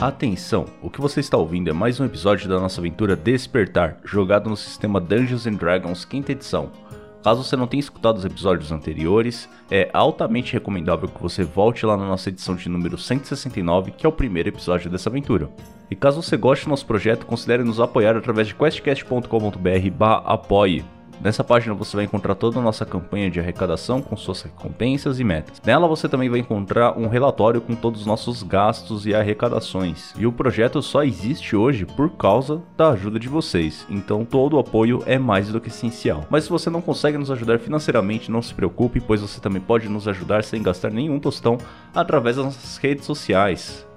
Atenção, o que você está ouvindo é mais um episódio da nossa aventura Despertar, jogado no sistema Dungeons and Dragons quinta edição. Caso você não tenha escutado os episódios anteriores, é altamente recomendável que você volte lá na nossa edição de número 169, que é o primeiro episódio dessa aventura. E caso você goste do nosso projeto, considere nos apoiar através de questcast.com.br/apoie. Nessa página você vai encontrar toda a nossa campanha de arrecadação com suas recompensas e metas. Nela você também vai encontrar um relatório com todos os nossos gastos e arrecadações. E o projeto só existe hoje por causa da ajuda de vocês, então todo o apoio é mais do que essencial. Mas se você não consegue nos ajudar financeiramente, não se preocupe, pois você também pode nos ajudar sem gastar nenhum tostão através das nossas redes sociais.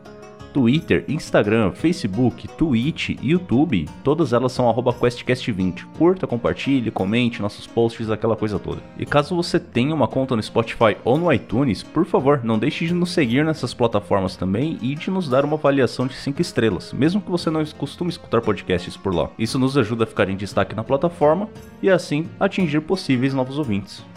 Twitter, Instagram, Facebook, Twitch, YouTube, todas elas são QuestCast20. Curta, compartilhe, comente nossos posts, aquela coisa toda. E caso você tenha uma conta no Spotify ou no iTunes, por favor, não deixe de nos seguir nessas plataformas também e de nos dar uma avaliação de 5 estrelas, mesmo que você não costume escutar podcasts por lá. Isso nos ajuda a ficar em destaque na plataforma e assim atingir possíveis novos ouvintes.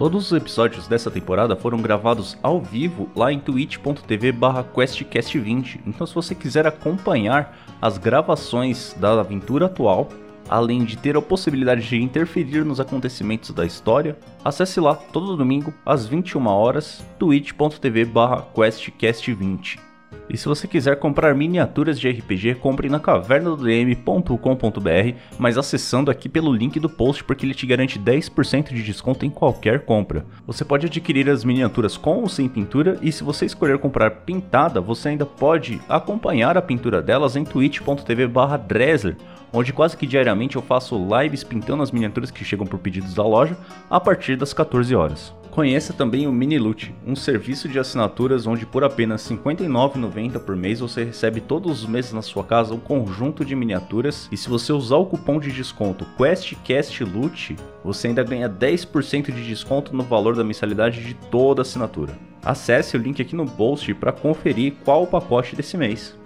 Todos os episódios dessa temporada foram gravados ao vivo lá em twitch.tv questcast20. Então se você quiser acompanhar as gravações da aventura atual, além de ter a possibilidade de interferir nos acontecimentos da história, acesse lá todo domingo às 21 horas twitch.tv questcast20. E se você quiser comprar miniaturas de RPG, compre na cavernadodm.com.br, mas acessando aqui pelo link do post porque ele te garante 10% de desconto em qualquer compra. Você pode adquirir as miniaturas com ou sem pintura e se você escolher comprar pintada, você ainda pode acompanhar a pintura delas em twitch.tv/dresler onde quase que diariamente eu faço lives pintando as miniaturas que chegam por pedidos da loja a partir das 14 horas. Conheça também o Miniloot, um serviço de assinaturas onde por apenas R$ 59,90 por mês você recebe todos os meses na sua casa um conjunto de miniaturas e se você usar o cupom de desconto QuestCastLoot, você ainda ganha 10% de desconto no valor da mensalidade de toda assinatura. Acesse o link aqui no post para conferir qual o pacote desse mês.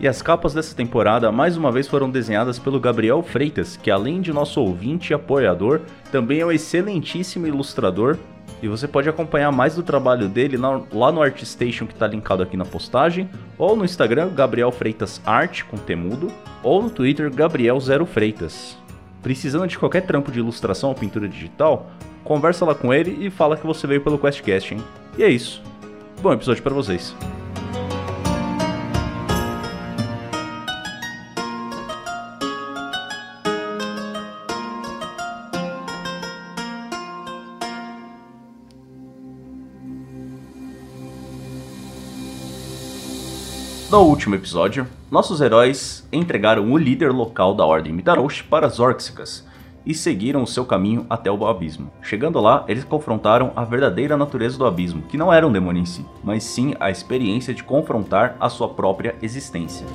E as capas dessa temporada mais uma vez foram desenhadas pelo Gabriel Freitas, que além de nosso ouvinte e apoiador, também é um excelentíssimo ilustrador e você pode acompanhar mais do trabalho dele lá no ArtStation que está linkado aqui na postagem, ou no Instagram Gabriel Freitas Art com temudo, ou no Twitter Gabriel Zero Freitas. Precisando de qualquer trampo de ilustração ou pintura digital, conversa lá com ele e fala que você veio pelo QuestCast, hein? E é isso. Bom episódio para vocês. No último episódio, nossos heróis entregaram o líder local da Ordem Midarosh para Zorxikas e seguiram o seu caminho até o abismo. Chegando lá, eles confrontaram a verdadeira natureza do abismo, que não era um demônio em si, mas sim a experiência de confrontar a sua própria existência.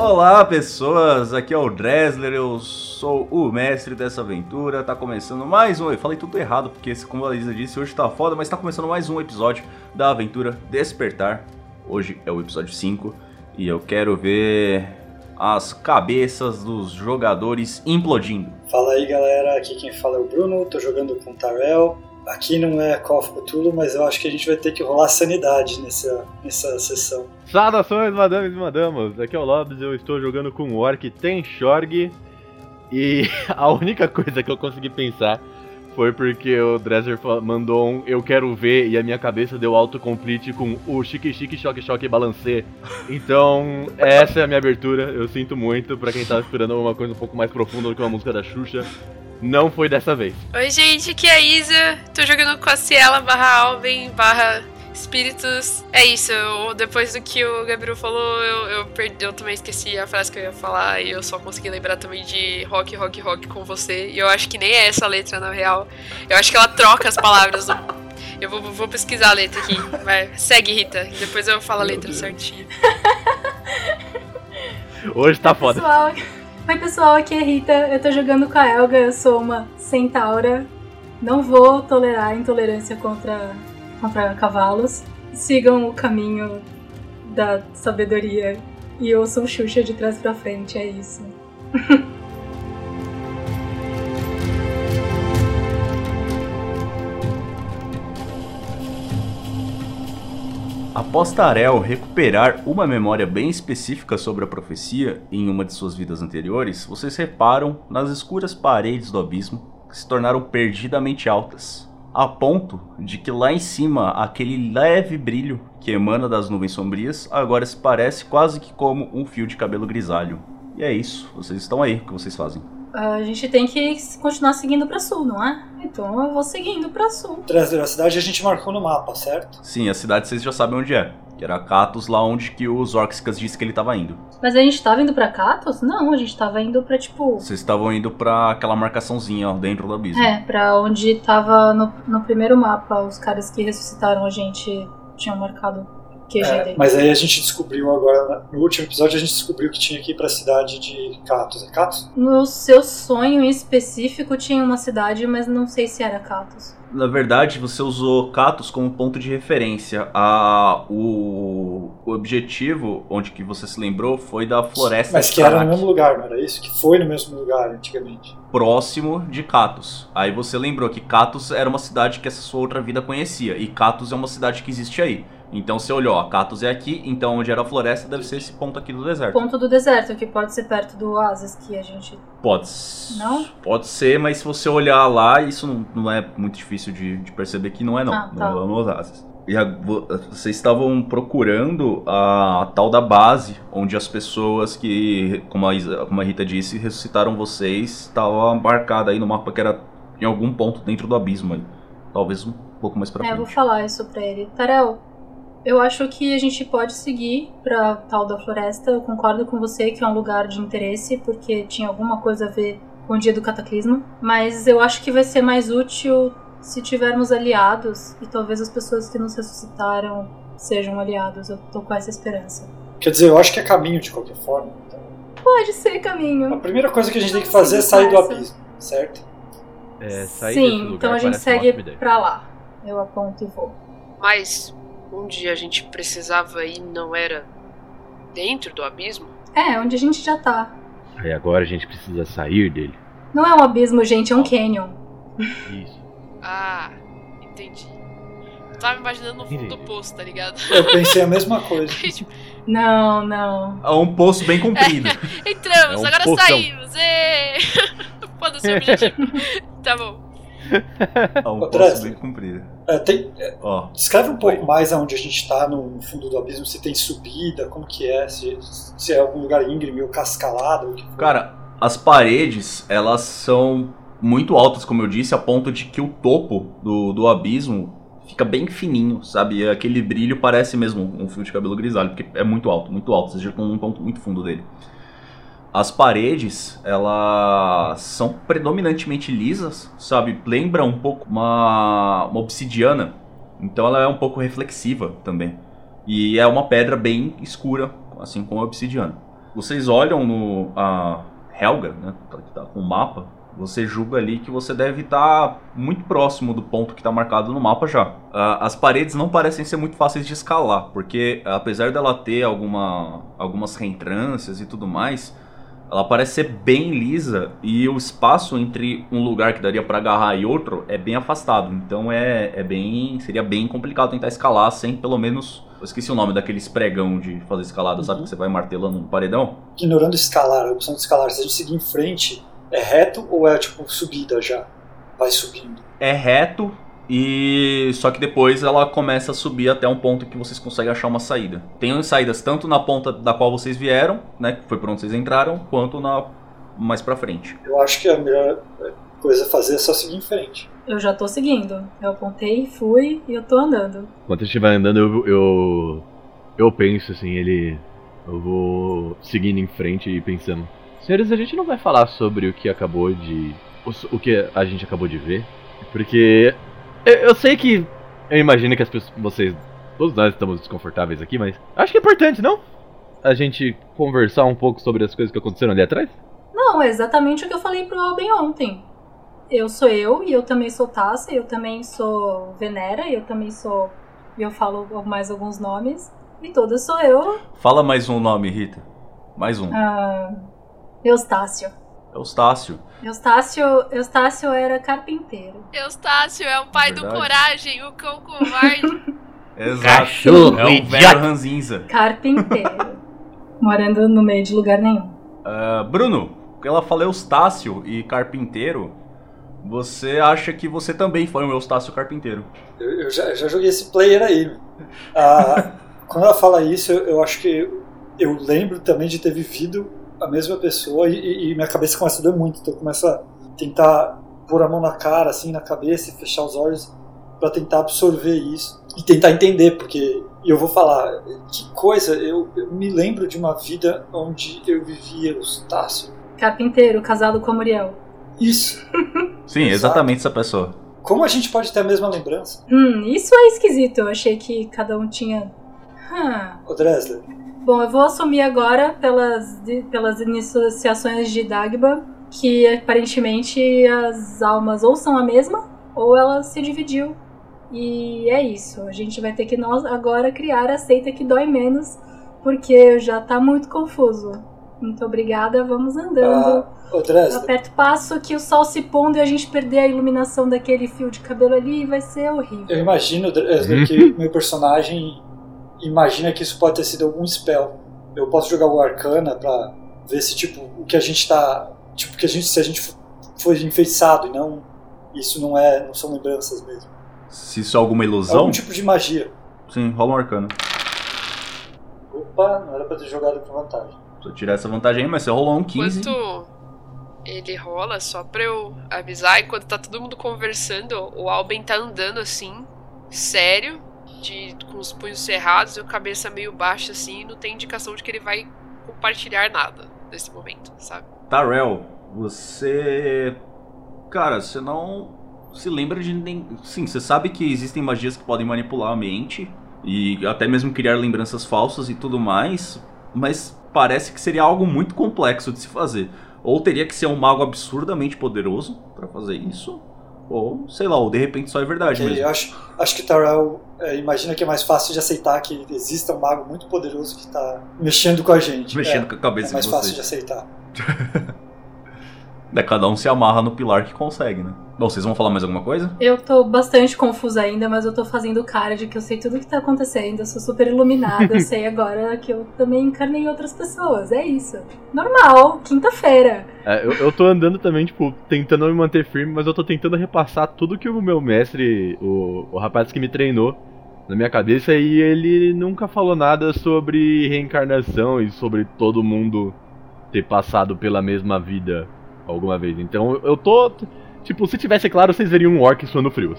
Olá pessoas, aqui é o Dresler, eu sou o mestre dessa aventura, tá começando mais um, eu falei tudo errado porque como a Lisa disse, hoje tá foda, mas tá começando mais um episódio da aventura Despertar, hoje é o episódio 5 e eu quero ver as cabeças dos jogadores implodindo. Fala aí galera, aqui quem fala é o Bruno, tô jogando com o Tarell, Aqui não é Call Cthulhu, mas eu acho que a gente vai ter que rolar sanidade nessa, nessa sessão. Saudações, madames e madamos! Aqui é o Lobs, eu estou jogando com o Orc Tenshorg. E a única coisa que eu consegui pensar foi porque o Dresser mandou um Eu Quero Ver e a minha cabeça deu autocomplete com o Chique Chique Choque Choque Balancê. Então, essa é a minha abertura. Eu sinto muito pra quem tava esperando uma coisa um pouco mais profunda do que uma música da Xuxa. Não foi dessa vez. Oi, gente, aqui é a Isa. Tô jogando com a Ciela barra Alben barra espíritos. É isso, eu, depois do que o Gabriel falou, eu, eu, perdi, eu também esqueci a frase que eu ia falar e eu só consegui lembrar também de rock, rock, rock com você. E eu acho que nem é essa a letra, na real. Eu acho que ela troca as palavras. Eu vou, vou pesquisar a letra aqui. Vai, segue, Rita. Depois eu falo a letra certinho. Hoje tá foda. Pessoal, Oi pessoal, aqui é Rita, eu tô jogando com a Elga, eu sou uma centaura. Não vou tolerar intolerância contra, contra cavalos. Sigam o caminho da sabedoria e ouçam Xuxa de trás pra frente, é isso. Após Tarel recuperar uma memória bem específica sobre a profecia em uma de suas vidas anteriores, vocês reparam nas escuras paredes do abismo que se tornaram perdidamente altas, a ponto de que lá em cima aquele leve brilho que emana das nuvens sombrias agora se parece quase que como um fio de cabelo grisalho. E é isso, vocês estão aí, o que vocês fazem? A gente tem que continuar seguindo pra sul, não é? Então eu vou seguindo pra sul. Trazer a cidade a gente marcou no mapa, certo? Sim, a cidade vocês já sabem onde é. Que era Catos, lá onde que os Orcsicas disse que ele tava indo. Mas a gente tava indo pra Catos? Não, a gente tava indo pra tipo. Vocês estavam indo pra aquela marcaçãozinha, ó, dentro do abismo. É, pra onde tava no, no primeiro mapa. Os caras que ressuscitaram a gente tinham marcado É, mas aí a gente descobriu agora, no último episódio, a gente descobriu que tinha que ir pra cidade de Catos. É Catos? No seu sonho em específico tinha uma cidade, mas não sei se era Catos. Na verdade, você usou Catos como ponto de referência. A, o, o objetivo, onde que você se lembrou, foi da floresta Mas que era no mesmo lugar, não era isso? Que foi no mesmo lugar antigamente. próximo de Catos. Aí você lembrou que Catos era uma cidade que essa sua outra vida conhecia. E Catos é uma cidade que existe aí. Então você olhou, ó, é aqui, então onde era a floresta deve ser esse ponto aqui do deserto. Ponto do deserto, que pode ser perto do Oasis que a gente. Pode. Não? Pode ser, mas se você olhar lá, isso não, não é muito difícil de, de perceber que não é não. Ah, tá. Não é no Oasis. E a- vo- vocês estavam procurando a, tal da base, onde as pessoas que, como a, Isa- como a Rita disse, ressuscitaram vocês, estava marcada aí no mapa que era em algum ponto dentro do abismo aí. Talvez um pouco mais pra É, eu frente. vou falar isso pra ele. Tarel, eu acho que a gente pode seguir pra tal da floresta. Eu concordo com você que é um lugar de interesse, porque tinha alguma coisa a ver com o dia do cataclismo. Mas eu acho que vai ser mais útil se tivermos aliados e talvez as pessoas que nos ressuscitaram sejam aliados. Eu tô com essa esperança. Quer dizer, eu acho que é caminho de qualquer forma. Então, Pode ser a caminho. primeira coisa que a gente tem que fazer é sair do abismo, certo? É, sair desse Sim, lugar então a gente segue pra lá. Eu aponto e vou. Mas onde a gente precisava ir não era dentro do abismo? É, onde a gente já tá. Aí agora a gente precisa sair dele. Não é um abismo, gente, é um canyon. Isso. Ah, entendi. Eu tava imaginando no fundo do Entendi. poço, tá ligado? Eu pensei a mesma coisa. Tipo, Não, não. É um poço bem comprido. Entramos, É um agora poção. saímos! Foda-se o objetivo. tá bom. É um poço bem comprido. É, tem- Ó, descreve um pouco mais aonde a gente tá no, fundo do abismo, se tem subida, como que é, se, se é algum lugar íngreme ou cascalado. Cara, as paredes, elas são muito altas, como eu disse, a ponto de que o topo do, do abismo fica bem fininho, sabe? Aquele brilho parece mesmo um fio de cabelo grisalho, porque é muito alto, muito alto. Vocês já estão num ponto muito fundo dele. As paredes, elas são predominantemente lisas, sabe? Lembra um pouco uma, uma obsidiana. Então ela é um pouco reflexiva também. E é uma pedra bem escura, assim como a obsidiana. Vocês olham no a Helga, né, que tá com o mapa, você julga ali que você deve estar muito próximo do ponto que está marcado no mapa já. As paredes não parecem ser muito fáceis de escalar, porque apesar dela ter alguma, algumas reentrâncias e tudo mais, ela parece ser bem lisa e o espaço entre um lugar que daria para agarrar e outro é bem afastado. Então é, é bem seria bem complicado tentar escalar sem pelo menos eu esqueci o nome daquele pregão de fazer escalada, sabe? Uhum. Que você vai martelando um paredão. Ignorando escalar, a opção de escalar, se a gente seguir em frente, é reto ou é tipo subida já? Vai subindo. É reto e só que depois ela começa a subir até um ponto que vocês conseguem achar uma saída. Tem saídas tanto na ponta da qual vocês vieram, né? Que foi por onde vocês entraram, quanto na mais pra frente. Eu acho que a melhor coisa a fazer é só seguir em frente. Eu já tô seguindo. Eu apontei, fui e eu tô andando. Enquanto a gente vai andando, eu, eu, eu penso assim, ele. Eu vou seguindo em frente e pensando. Senhores, a gente não vai falar sobre o que acabou de. O, o que a gente acabou de ver. Porque. Eu, eu sei que. Eu imagino que as pessoas. Vocês. Todos nós estamos desconfortáveis aqui, mas. Acho que é importante, não? A gente conversar um pouco sobre as coisas que aconteceram ali atrás? Não, é exatamente o que eu falei pro Alben ontem. Eu sou eu, e eu também sou Tassa, e eu também sou Venera, e eu também sou. E eu falo mais alguns nomes. E todas sou eu, Fala mais um nome, Rita. Mais um. ah, Eustácio. Eustácio. Eustácio, Eustácio era carpinteiro. Eustácio é o pai do Verdade. coragem, o cão covarde. Exato. Cachorro, é um idiota. velho ranzinza. Carpinteiro. morando no meio de lugar nenhum. Ah, Bruno, ela fala Eustácio e carpinteiro. Você acha que você também foi um Eustácio carpinteiro? Eu, eu já, já joguei esse player aí. Ah, quando ela fala isso, eu, eu acho que eu lembro também de ter vivido a mesma pessoa e, e- minha cabeça começa a doer muito. Então eu começo a tentar pôr a mão na cara, assim, na cabeça e fechar os olhos para tentar absorver isso e tentar entender, porque eu vou falar, que coisa, eu, eu me lembro de uma vida onde eu vivia Eustácio. Carpinteiro, casado com a Muriel. Isso. Sim, exatamente essa pessoa. Como a gente pode ter a mesma lembrança? Hum, isso é esquisito. Eu achei que cada um tinha. Hum. Ô Dresler, Bom, eu vou assumir agora, pelas, pelas iniciações de Dagba, que aparentemente as almas ou são a mesma, ou ela se dividiu. E é isso. A gente vai ter que nós agora criar a seita que dói menos, porque já tá muito confuso. Muito obrigada, vamos andando. ô Eu Dresler, aperto passo que o sol se pondo e a gente perder a iluminação daquele fio de cabelo ali vai ser horrível. Eu imagino, Dresler, que meu personagem imagina que isso pode ter sido algum spell. Eu posso jogar o Arcana pra ver se, tipo, o que a gente tá. Tipo, que a gente, se a gente foi enfeitiçado e não. Isso não é. não são lembranças mesmo. Se isso é alguma É ilusão, algum tipo de magia. sim, rola um arcano. Opa, não era pra ter jogado com vantagem. Só tirar essa vantagem aí, mas você rolou um 15. Enquanto ele rola, só pra eu avisar, enquanto tá todo mundo conversando, o Alben tá andando assim, sério, de, com os punhos cerrados e a cabeça meio baixa assim, não tem indicação de que ele vai compartilhar nada nesse momento, sabe? Tarel, você. Cara, você não se lembra de nem. Sim, você sabe que existem magias que podem manipular a mente e até mesmo criar lembranças falsas e tudo mais, mas parece que seria algo muito complexo de se fazer. Ou teria que ser um mago absurdamente poderoso pra fazer isso, ou sei lá, ou de repente só é verdade Ok, mesmo. eu acho, acho que Tarell é, imagina que é mais fácil de aceitar que exista um mago muito poderoso que tá mexendo com a gente. Mexendo é, com a cabeça é mais de fácil de vocês. aceitar. É, cada um se amarra no pilar que consegue, né? Bom, vocês vão falar mais alguma coisa? Eu tô bastante confusa ainda, mas eu tô fazendo cara de que eu sei tudo o que tá acontecendo, eu sou super iluminada, eu sei agora que eu também encarnei outras pessoas, é isso. Normal, quinta-feira. É, eu, eu tô andando também, tipo, tentando me manter firme, mas eu tô tentando repassar tudo que o meu mestre, o, o rapaz que me treinou, na minha cabeça, e ele nunca falou nada sobre reencarnação e sobre todo mundo ter passado pela mesma vida alguma vez. Então eu- tô. Tipo, se tivesse claro, vocês veriam um orc suando frio.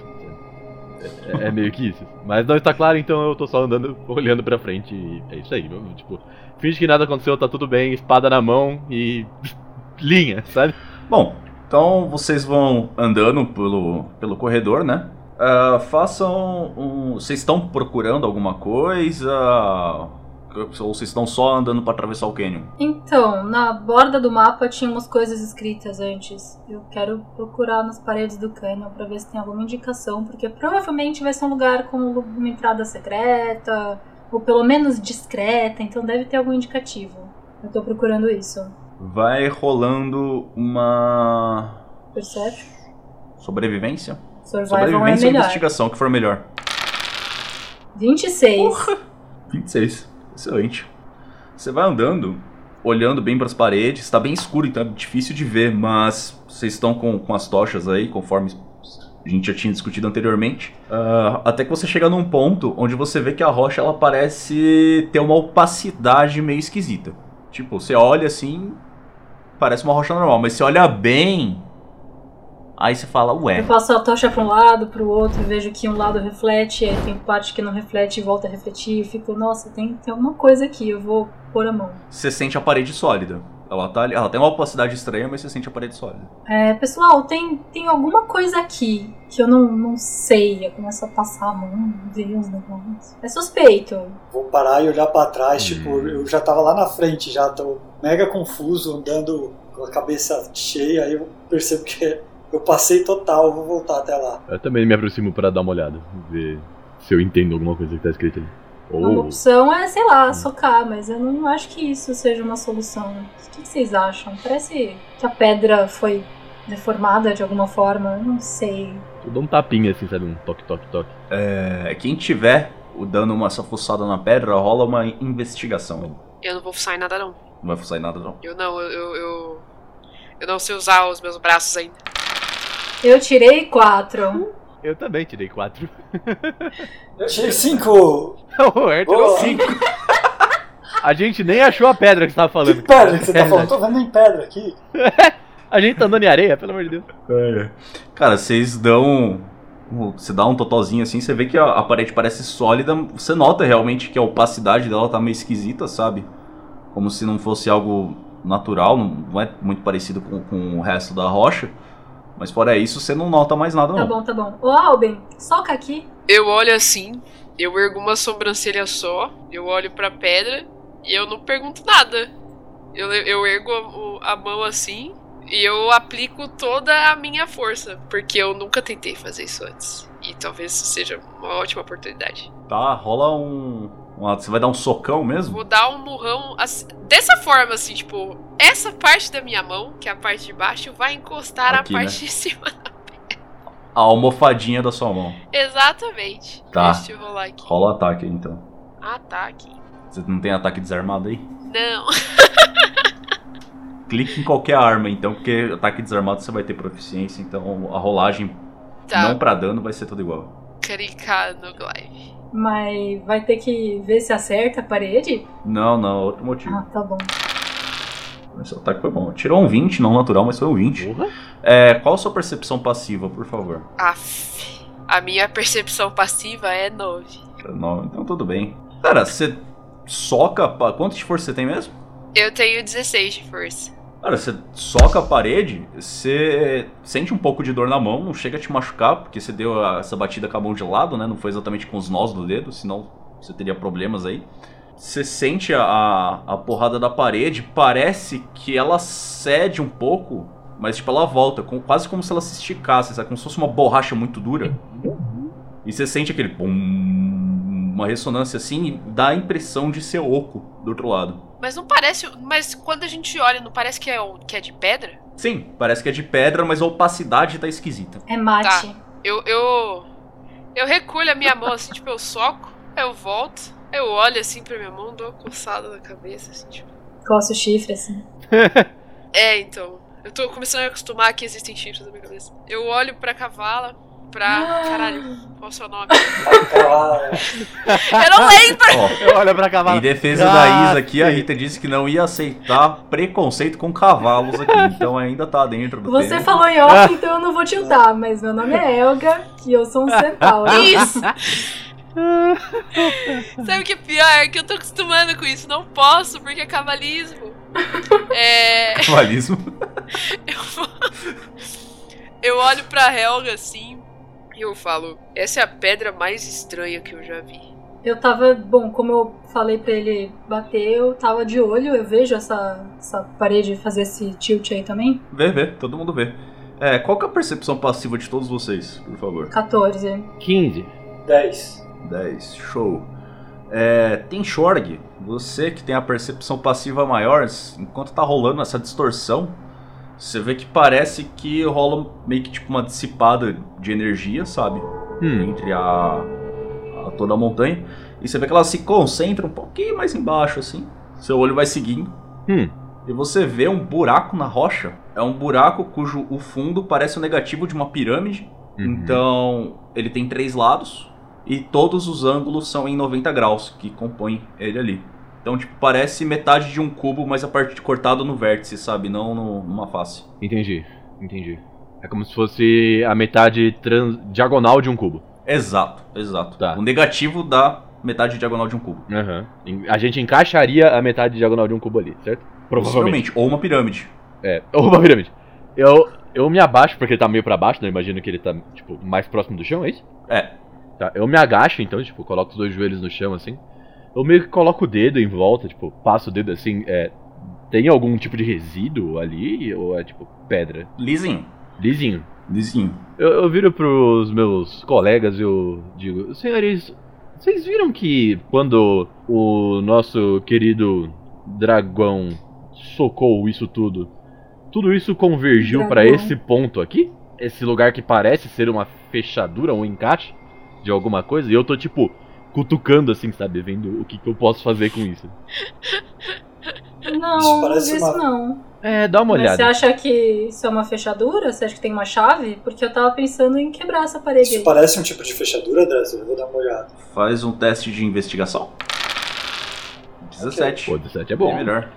É, é meio que isso. Mas não está claro, então eu tô só andando, olhando pra frente e é isso aí. eu, Tipo, finge que nada aconteceu, tá tudo bem, espada na mão e. linha, sabe? Bom, então vocês vão andando pelo, pelo corredor, né? Ah, façam um. Vocês estão procurando alguma coisa? Ou vocês estão só andando pra atravessar o canyon? Então, na borda do mapa tinha umas coisas escritas antes. Eu quero procurar nas paredes do cânion pra ver se tem alguma indicação, porque provavelmente vai ser um lugar com uma entrada secreta, ou pelo menos discreta, então deve ter algum indicativo. Eu tô procurando isso. Vai rolando uma. Percebe? Sobrevivência? Survival é Sobrevivência ou melhor. investigação, que for melhor. 26. 26. Excelente. Você vai andando, olhando bem pras paredes, tá bem escuro, então é difícil de ver, mas vocês estão com, com as tochas aí, conforme a gente já tinha discutido anteriormente. Ah, até que você chega num ponto onde você vê que a rocha ela parece ter uma opacidade meio esquisita. Tipo, você olha assim, parece uma rocha normal, mas você olha bem, aí você fala, ué. Eu passo a tocha pra um lado, pro outro, vejo que um lado reflete, aí tem parte que não reflete e volta a refletir. Eu fico, nossa, tem, tem alguma coisa aqui, eu vou pôr a mão. Você sente a parede sólida. Ela, tá, ali- ela tem uma opacidade estranha, mas você sente a parede sólida. É, pessoal, tem, tem alguma coisa aqui que eu não, não sei. Eu começo a passar a mão, ver uns negócios. É suspeito. Vou parar e olhar pra trás, Hum. tipo, eu já tava lá na frente, já tô mega confuso, andando com a cabeça cheia, aí eu percebo que eu passei total, vou voltar até lá. Eu também me aproximo pra dar uma olhada, ver se eu entendo alguma coisa que tá escrita ali. Uma Ou. opção é, sei lá, socar, mas eu não acho que isso seja uma solução. O que vocês acham? Parece que a pedra foi deformada de alguma forma. Eu não sei. Eu dou um tapinha assim, sabe? Um toque, toque, toque. É, quem tiver dando uma essa fuçada na pedra, rola uma investigação. Eu não vou fuçar em nada, não. Não vai fuçar em nada, não. Eu não, eu, eu, eu, eu não sei usar os meus braços ainda. Eu tirei quatro. Eu também tirei 4. Eu tirei cinco! o tirou. 5. A gente nem achou a pedra que você tava falando. Que pedra que você tá É falando? Tô vendo em pedra aqui. A gente tá andando em areia, pelo amor de Deus. Cara, vocês dão. Você dá um totalzinho assim, você vê que a, parede parece sólida. Você nota realmente que a opacidade dela tá meio esquisita, sabe? Como se não fosse algo natural, não não é muito parecido com, com o resto da rocha. Mas fora isso, você não nota mais nada, Tá não. bom, tá bom. Ô, Alben, soca aqui. Eu olho assim, eu ergo uma sobrancelha só, eu olho pra pedra e eu não pergunto nada. Eu, eu ergo a, a mão assim e eu aplico toda a minha força, porque eu nunca tentei fazer isso antes. E talvez isso seja uma ótima oportunidade. Tá, rola um. Você vai dar um socão mesmo? Vou dar um murrão assim- dessa forma, assim, tipo, essa parte da minha mão, que é a parte de baixo, vai encostar Aqui, a né? parte de cima. A almofadinha da sua mão. Exatamente. Tá. Deixa eu rolar aqui. Rola ataque então. Ataque. Você não tem ataque desarmado aí? Não. Clique em qualquer arma, então, porque ataque desarmado você vai ter proficiência, então a rolagem Tá. não pra dano vai ser tudo igual. Clicar no glaive. Mas vai ter que ver se acerta a parede? Não, não, outro motivo. Ah, tá bom. Esse ataque foi bom. Tirou um 20, não natural, mas foi um 20. Porra. É, qual a sua percepção passiva, por favor? Aff. A minha percepção passiva é 9. Não, então tudo bem. Cara, você soca. pa- Quanto de força você tem mesmo? Eu tenho 16 de força. Cara, você soca a parede, você sente um pouco de dor na mão, não chega a te machucar, porque você deu essa batida com a mão de lado, né? Não foi exatamente com os nós do dedo, senão você teria problemas aí. Você sente a, a, a porrada da parede, parece que ela cede um pouco, mas tipo, ela volta, com- quase como se ela se esticasse, sabe? Como se fosse uma borracha muito dura. E você sente aquele pum, uma ressonância assim, e dá a impressão de ser oco do outro lado. Mas não parece. Mas quando a gente olha, não parece que é, o- que é de pedra? Sim, parece que é de pedra, mas a opacidade tá esquisita. É mate. Eu. Eu. Eu recolho a minha mão assim, tipo, eu soco, aí eu volto, aí eu olho assim pra minha mão, dou uma coçada na cabeça, assim, tipo. Coça o chifre, assim. É, então. Eu tô começando a acostumar que existem chifres na minha cabeça. Eu olho pra cavala, pra. Caralho, qual é o seu nome? Eu não lembro! Olho pra cavalo. em defesa da Isa aqui, a Rita disse que não ia aceitar preconceito com cavalos aqui, então ainda tá dentro do Você tempo. falou em off, então eu não vou tiltar, mas meu nome é Elga e eu sou um centauro. Isso! Sabe o que é pior? Que eu tô acostumando com isso. Não posso, porque é cavalismo. É. Cavalismo. Eu, vou- eu olho pra Helga assim e eu falo: Essa é a pedra mais estranha que eu já vi. Eu tava, bom, como eu falei pra ele bater, eu tava de olho, eu vejo essa, essa parede fazer esse tilt aí também. Vê, vê, todo mundo vê. É, qual que é a percepção passiva de todos vocês, por favor? 14. 15. 10. 10, show. É, tem Shorg, você que tem a percepção passiva maior, enquanto tá rolando essa distorção, você vê que parece que rola meio que tipo uma dissipada de energia, sabe? Hum. Entre a, a toda a montanha. E você vê que ela se concentra um pouquinho mais embaixo, assim. Seu olho vai seguindo. Hum. E você vê um buraco na rocha. É um buraco cujo o fundo parece o negativo de uma pirâmide. Uhum. Então, ele tem três lados e todos os ângulos são em 90 graus que compõem ele ali. Então, tipo, parece metade de um cubo, mas a parte cortada no vértice, sabe? Não no- numa face. Entendi, entendi. É como se fosse a metade trans- diagonal de um cubo. Exato, exato. Tá. O negativo da metade diagonal de um cubo. Em- A gente encaixaria a metade diagonal de um cubo ali, certo? Provavelmente. Ou uma pirâmide. É, ou uma pirâmide. Eu, eu me abaixo porque ele tá meio pra baixo, né? Eu imagino que ele tá, tipo, mais próximo do chão, é isso? É. Tá, eu me agacho então, tipo, coloco os dois joelhos no chão, assim. Eu meio que coloco o dedo em volta, tipo, passo o dedo assim, é... Tem algum tipo de resíduo ali? Ou é, tipo, pedra? Lisinho. Lisinho. Lisinho. Eu, eu viro pros meus colegas e eu digo, senhores, vocês viram que quando o nosso querido dragão socou isso tudo, tudo isso convergiu pra Dragão. esse ponto aqui? Esse lugar que parece ser uma fechadura, um encaixe de alguma coisa? E eu tô tipo cutucando assim, sabe? Vendo o que, que eu posso fazer com isso. Não, Isso parece isso uma- não. É, dá uma Mas você olhada. acha que isso é uma fechadura? Você acha que tem uma chave? Porque eu tava pensando em quebrar essa parede Isso aí. parece um tipo de fechadura, Dresser? Eu vou dar uma olhada. Faz um teste de investigação. 17. Pô, 17 é bom. melhor.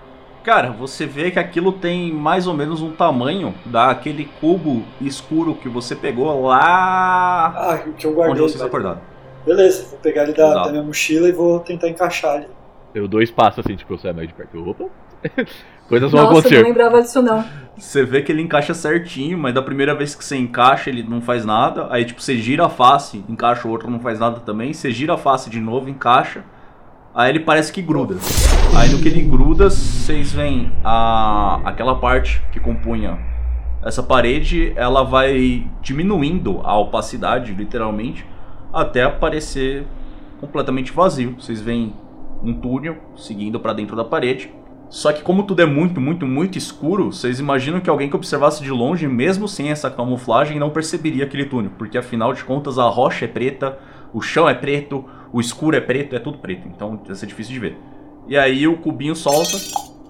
Cara, você vê que aquilo tem mais ou menos um tamanho daquele cubo escuro que você pegou lá Ah, que eu onde guardei. vocês velho. Beleza, vou pegar ele da, da minha mochila e vou tentar encaixar ele. Eu dou espaço assim, tipo, eu saio mais de perto. Opa! Coisas vão Nossa, eu acontecer. não lembrava disso não. Você vê que ele encaixa certinho, mas da primeira vez que você encaixa, ele não faz nada. Aí, tipo, você gira a face, encaixa o outro, não faz nada também. Você gira a face de novo, encaixa. Aí ele parece que gruda. Aí no que ele gruda, vocês veem a, aquela parte que compunha essa parede, ela vai diminuindo a opacidade, literalmente, até aparecer completamente vazio. Vocês veem um túnel seguindo pra dentro da parede. Só que como tudo é muito, muito, muito escuro, vocês imaginam que alguém que observasse de longe, mesmo sem essa camuflagem, não perceberia aquele túnel, porque afinal de contas a rocha é preta, o chão é preto, o escuro é preto, é tudo preto, então vai ser difícil de ver. E aí o cubinho solta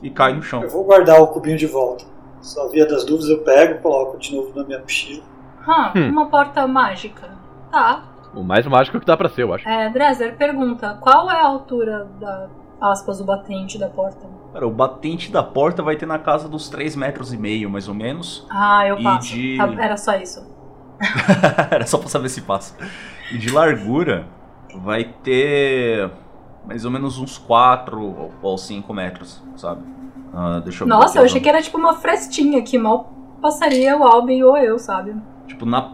e cai no chão. Eu vou guardar o cubinho de volta. Só via das dúvidas eu pego, coloco de novo na minha mochila. Ah, Hum. uma porta mágica. Tá. O mais mágico que dá pra ser, eu acho. É, Dresser, pergunta, qual é a altura da, aspas, o batente da porta? Cara, o batente da porta vai ter na casa dos 3 metros e meio, mais ou menos. Ah, eu E passo. de- Tá, era só isso. Era só pra saber se passa. E de largura vai ter mais ou menos uns 4 ou 5 metros, sabe? Ah, deixa eu ver Nossa, eu achei que era tipo uma frestinha que mal passaria o Albin ou eu, sabe? Tipo, na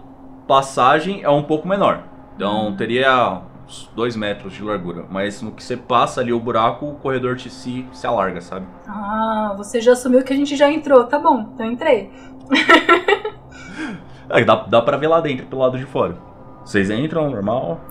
passagem é um pouco menor. Então teria uns 2 metros de largura. Mas no que você passa ali o buraco, o corredor te se, se alarga, sabe? Ah, você já assumiu que a gente já entrou. Tá bom, então entrei. Aí dá, dá pra ver lá dentro, pelo lado de fora. Vocês entram, normal.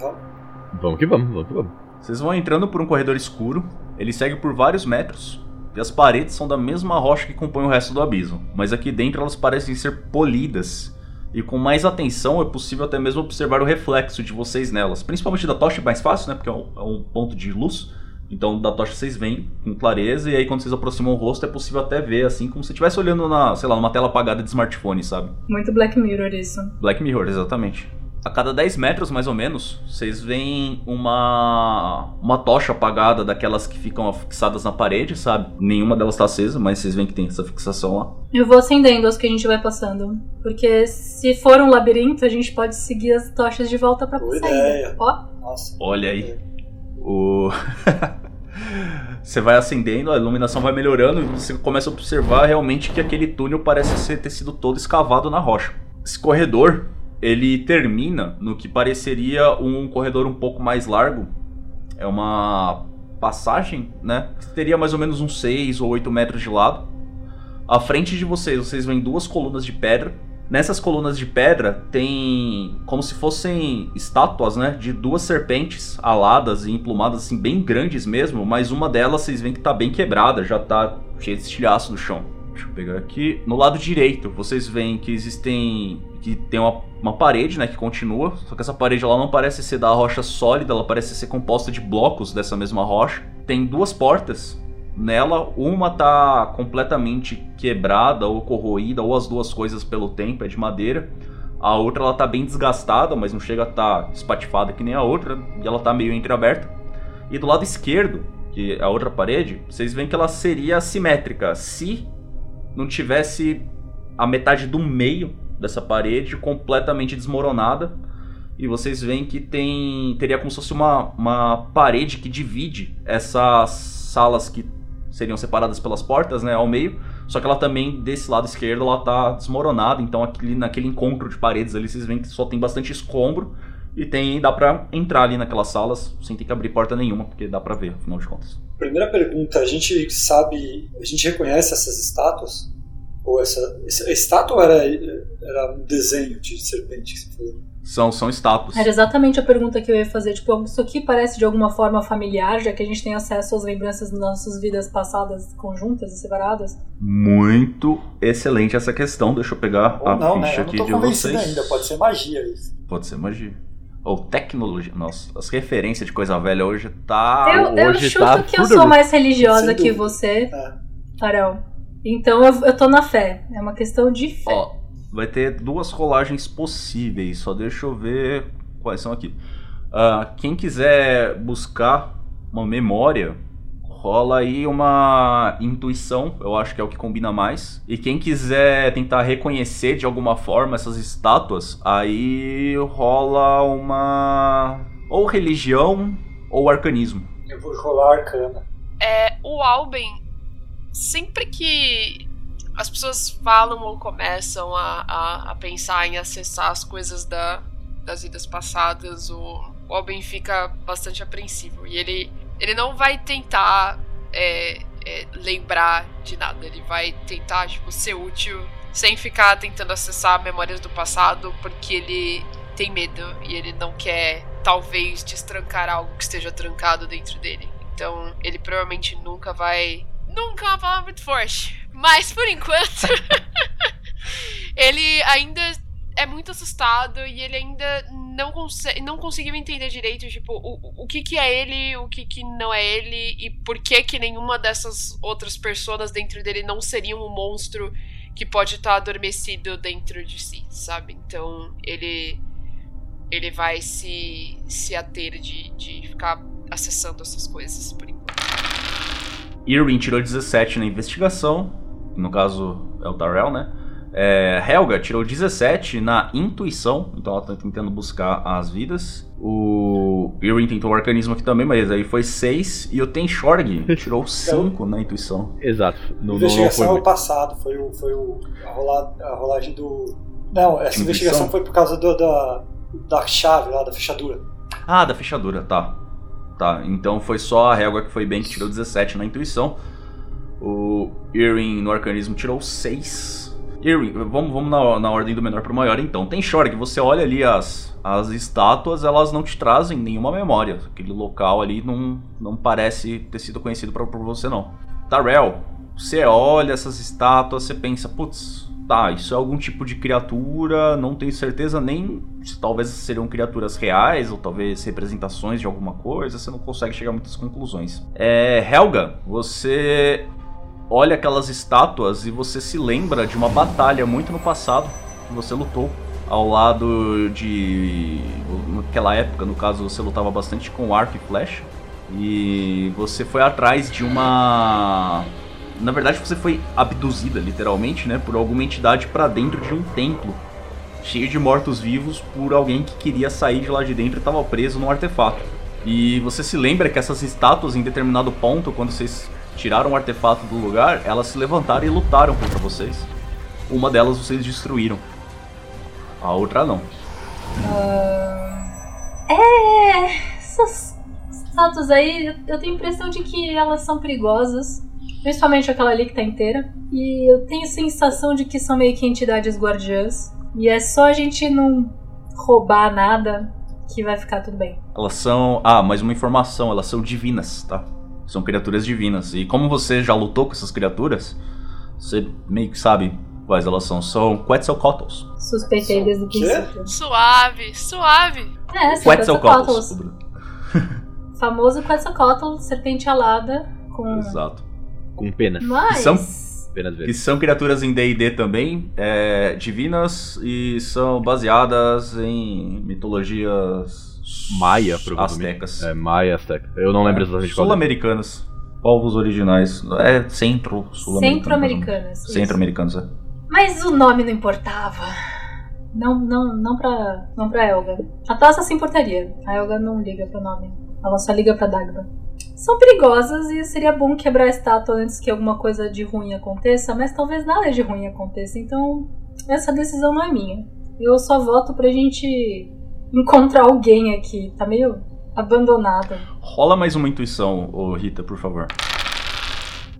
Vamos que vamos, vamos que vamos. Vocês vão entrando por um corredor escuro, ele segue por vários metros, e as paredes são da mesma rocha que compõe o resto do abismo, mas aqui dentro elas parecem ser polidas, e com mais atenção é possível até mesmo observar o reflexo de vocês nelas, principalmente da tocha é mais fácil, né, porque é um, é um ponto de luz, então da tocha vocês veem com clareza, e aí quando vocês aproximam o rosto é possível até ver, assim como se estivesse olhando na, sei lá, numa tela apagada de smartphone, sabe? Muito Black Mirror isso. Black Mirror, exatamente. A cada 10 metros, mais ou menos, vocês veem uma uma tocha apagada daquelas que ficam fixadas na parede, sabe? Nenhuma delas está acesa, mas vocês veem que tem essa fixação lá. Eu vou acendendo as que a gente vai passando. Porque se for um labirinto, a gente pode seguir as tochas de volta pra Boa saída. ideia. Ó, Nossa. Olha aí. O Você vai acendendo, a iluminação vai melhorando e você começa a observar realmente que aquele túnel parece ser, ter sido todo escavado na rocha. Esse corredor, ele termina no que pareceria um corredor um pouco mais largo. É uma passagem, né? Que teria mais ou menos uns 6 ou 8 metros de lado. À frente de vocês, vocês veem duas colunas de pedra. Nessas colunas de pedra tem como se fossem estátuas, né, de duas serpentes aladas e emplumadas assim bem grandes mesmo, mas uma delas vocês veem que tá bem quebrada, já tá cheia de estilhaço no chão. Deixa eu pegar aqui. No lado direito, vocês veem que existem que tem uma, uma parede, né, que continua, só que essa parede ela não parece ser da rocha sólida, ela parece ser composta de blocos dessa mesma rocha. Tem duas portas Nela, uma tá completamente quebrada ou corroída, ou as duas coisas pelo tempo, é de madeira. A outra ela tá bem desgastada, mas não chega a estar tá espatifada que nem a outra, e ela tá meio entreaberta. E do lado esquerdo, que é a outra parede, vocês veem que ela seria simétrica se não tivesse a metade do meio dessa parede completamente desmoronada. E vocês veem que tem teria como se fosse uma, uma parede que divide essas salas que seriam separadas pelas portas, né, ao meio. Só que ela também, desse lado esquerdo, ela tá desmoronada. Então, aquele, naquele encontro de paredes ali, vocês veem que só tem bastante escombro. E tem, dá pra entrar ali naquelas salas sem ter que abrir porta nenhuma, porque dá pra ver, afinal de contas. Primeira pergunta, a gente sabe, a gente reconhece essas estátuas? Ou essa, essa estátua era, era um desenho de serpente que você falou? São, são estátuas. Era exatamente a pergunta que eu ia fazer. Tipo, isso aqui parece de alguma forma familiar, já que a gente tem acesso às lembranças das nossas vidas passadas conjuntas e separadas? Muito excelente essa questão. Deixa eu pegar Ou a não, né? ficha Eu não aqui tô de convencido vocês. ainda, pode ser magia isso. Pode ser magia. Ou tecnologia. Nossa, as referências de coisa velha hoje tá. eu, eu hoje chuto tá que eu sou mais religiosa que você, É. Farel. Então eu, eu tô na fé. É uma questão de fé. Ó, vai ter duas rolagens possíveis, só deixa eu ver quais são aqui. Ah, quem quiser buscar uma memória, rola aí uma intuição, eu acho que é o que combina mais. E quem quiser tentar reconhecer de alguma forma essas estátuas, aí rola uma. ou religião ou arcanismo. Eu vou rolar arcana. É, o Alben, sempre que as pessoas falam ou começam a, a, a pensar em acessar as coisas da, das vidas passadas, o, o Alben fica bastante apreensivo. E ele, ele não vai tentar é, é, lembrar de nada, ele vai tentar tipo, ser útil sem ficar tentando acessar memórias do passado, porque ele tem medo e ele não quer, talvez, destrancar algo que esteja trancado dentro dele. Então, ele provavelmente nunca vai. Nunca é uma palavra muito forte. Mas, por enquanto, ele ainda é muito assustado e ele ainda não, consegue, não conseguiu entender direito, tipo, o, o que que é ele, o que que não é ele e por que que nenhuma dessas outras pessoas dentro dele não seriam um monstro que pode estar adormecido dentro de si, sabe? Então, ele ele vai se, se ater de, de ficar acessando essas coisas por enquanto. Irwin tirou 17 na investigação, no caso é o Darrell, né? É, Helga tirou 17 na intuição, então ela tá tentando buscar as vidas. O Irwin tentou o arcanismo aqui também, mas aí foi 6. E o Tenshorg tirou 5 na intuição. Exato. Não investigação foi é o passado, foi, o, foi o, a, rola- a rolagem do. Não, essa investigação foi por causa do- da, da chave lá, da fechadura. Ah, da fechadura, tá. Tá, então foi só a Helga que foi bem, que tirou 17 na intuição. O Irwin no arcanismo tirou 6. Irwin, vamos, vamos na, na ordem do menor pro maior então. Tem Shorg, você olha ali as, as estátuas, elas não te trazem nenhuma memória. Aquele local ali não, não parece ter sido conhecido por você não. Tarell, você olha essas estátuas, você pensa, putz, tá, isso é algum tipo de criatura, não tenho certeza nem se talvez seriam criaturas reais ou talvez representações de alguma coisa, você não consegue chegar a muitas conclusões. É, Helga, você olha aquelas estátuas e você se lembra de uma batalha muito no passado que você lutou ao lado de naquela época, no caso, você lutava bastante com arco e flecha e você foi atrás de uma na verdade você foi abduzida literalmente, né, por alguma entidade pra dentro de um templo cheio de mortos-vivos por alguém que queria sair de lá de dentro e estava preso num artefato. E você se lembra que essas estátuas, em determinado ponto, quando vocês tiraram o artefato do lugar, elas se levantaram e lutaram contra vocês. Uma delas vocês destruíram. A outra não. É. Essas estátuas aí, eu tenho a impressão de que elas são perigosas. Principalmente aquela ali que tá inteira. E eu tenho a sensação de que são meio que entidades guardiãs. E é só a gente não roubar nada que vai ficar tudo bem. Elas são. Ah, mais uma informação, elas são divinas, tá? São criaturas divinas. E como você já lutou com essas criaturas, você meio que sabe quais elas são. São Quetzalcoatlus. Suspeitei desde o princípio. Suave, suave. É, são Quetzalcoatlus. Quetzalcoatlus. Famoso Quetzalcoatl, serpente alada com. Exato. Com pena. Mas. São- Penas Que são criaturas em D&D também, é, divinas e são baseadas em mitologias Maia, provavelmente. astecas. É, Maia, Azteca. Eu não lembro exatamente qual. é. Sul-americanas. Povos originais. É centro sul-americano. Centro-americanas. isso. Centro-americanos, é. Mas o nome não importava. Não, não, não pra, não pra Elga. A Tassa se importaria. A Elga não liga pro nome. Ela só liga pra Dagba. São perigosas e seria bom quebrar a estátua antes que alguma coisa de ruim aconteça, mas talvez nada de ruim aconteça. Então, essa decisão não é minha. Eu só voto pra gente encontrar alguém aqui. Tá meio abandonada. Rola mais uma intuição, ô Rita, por favor.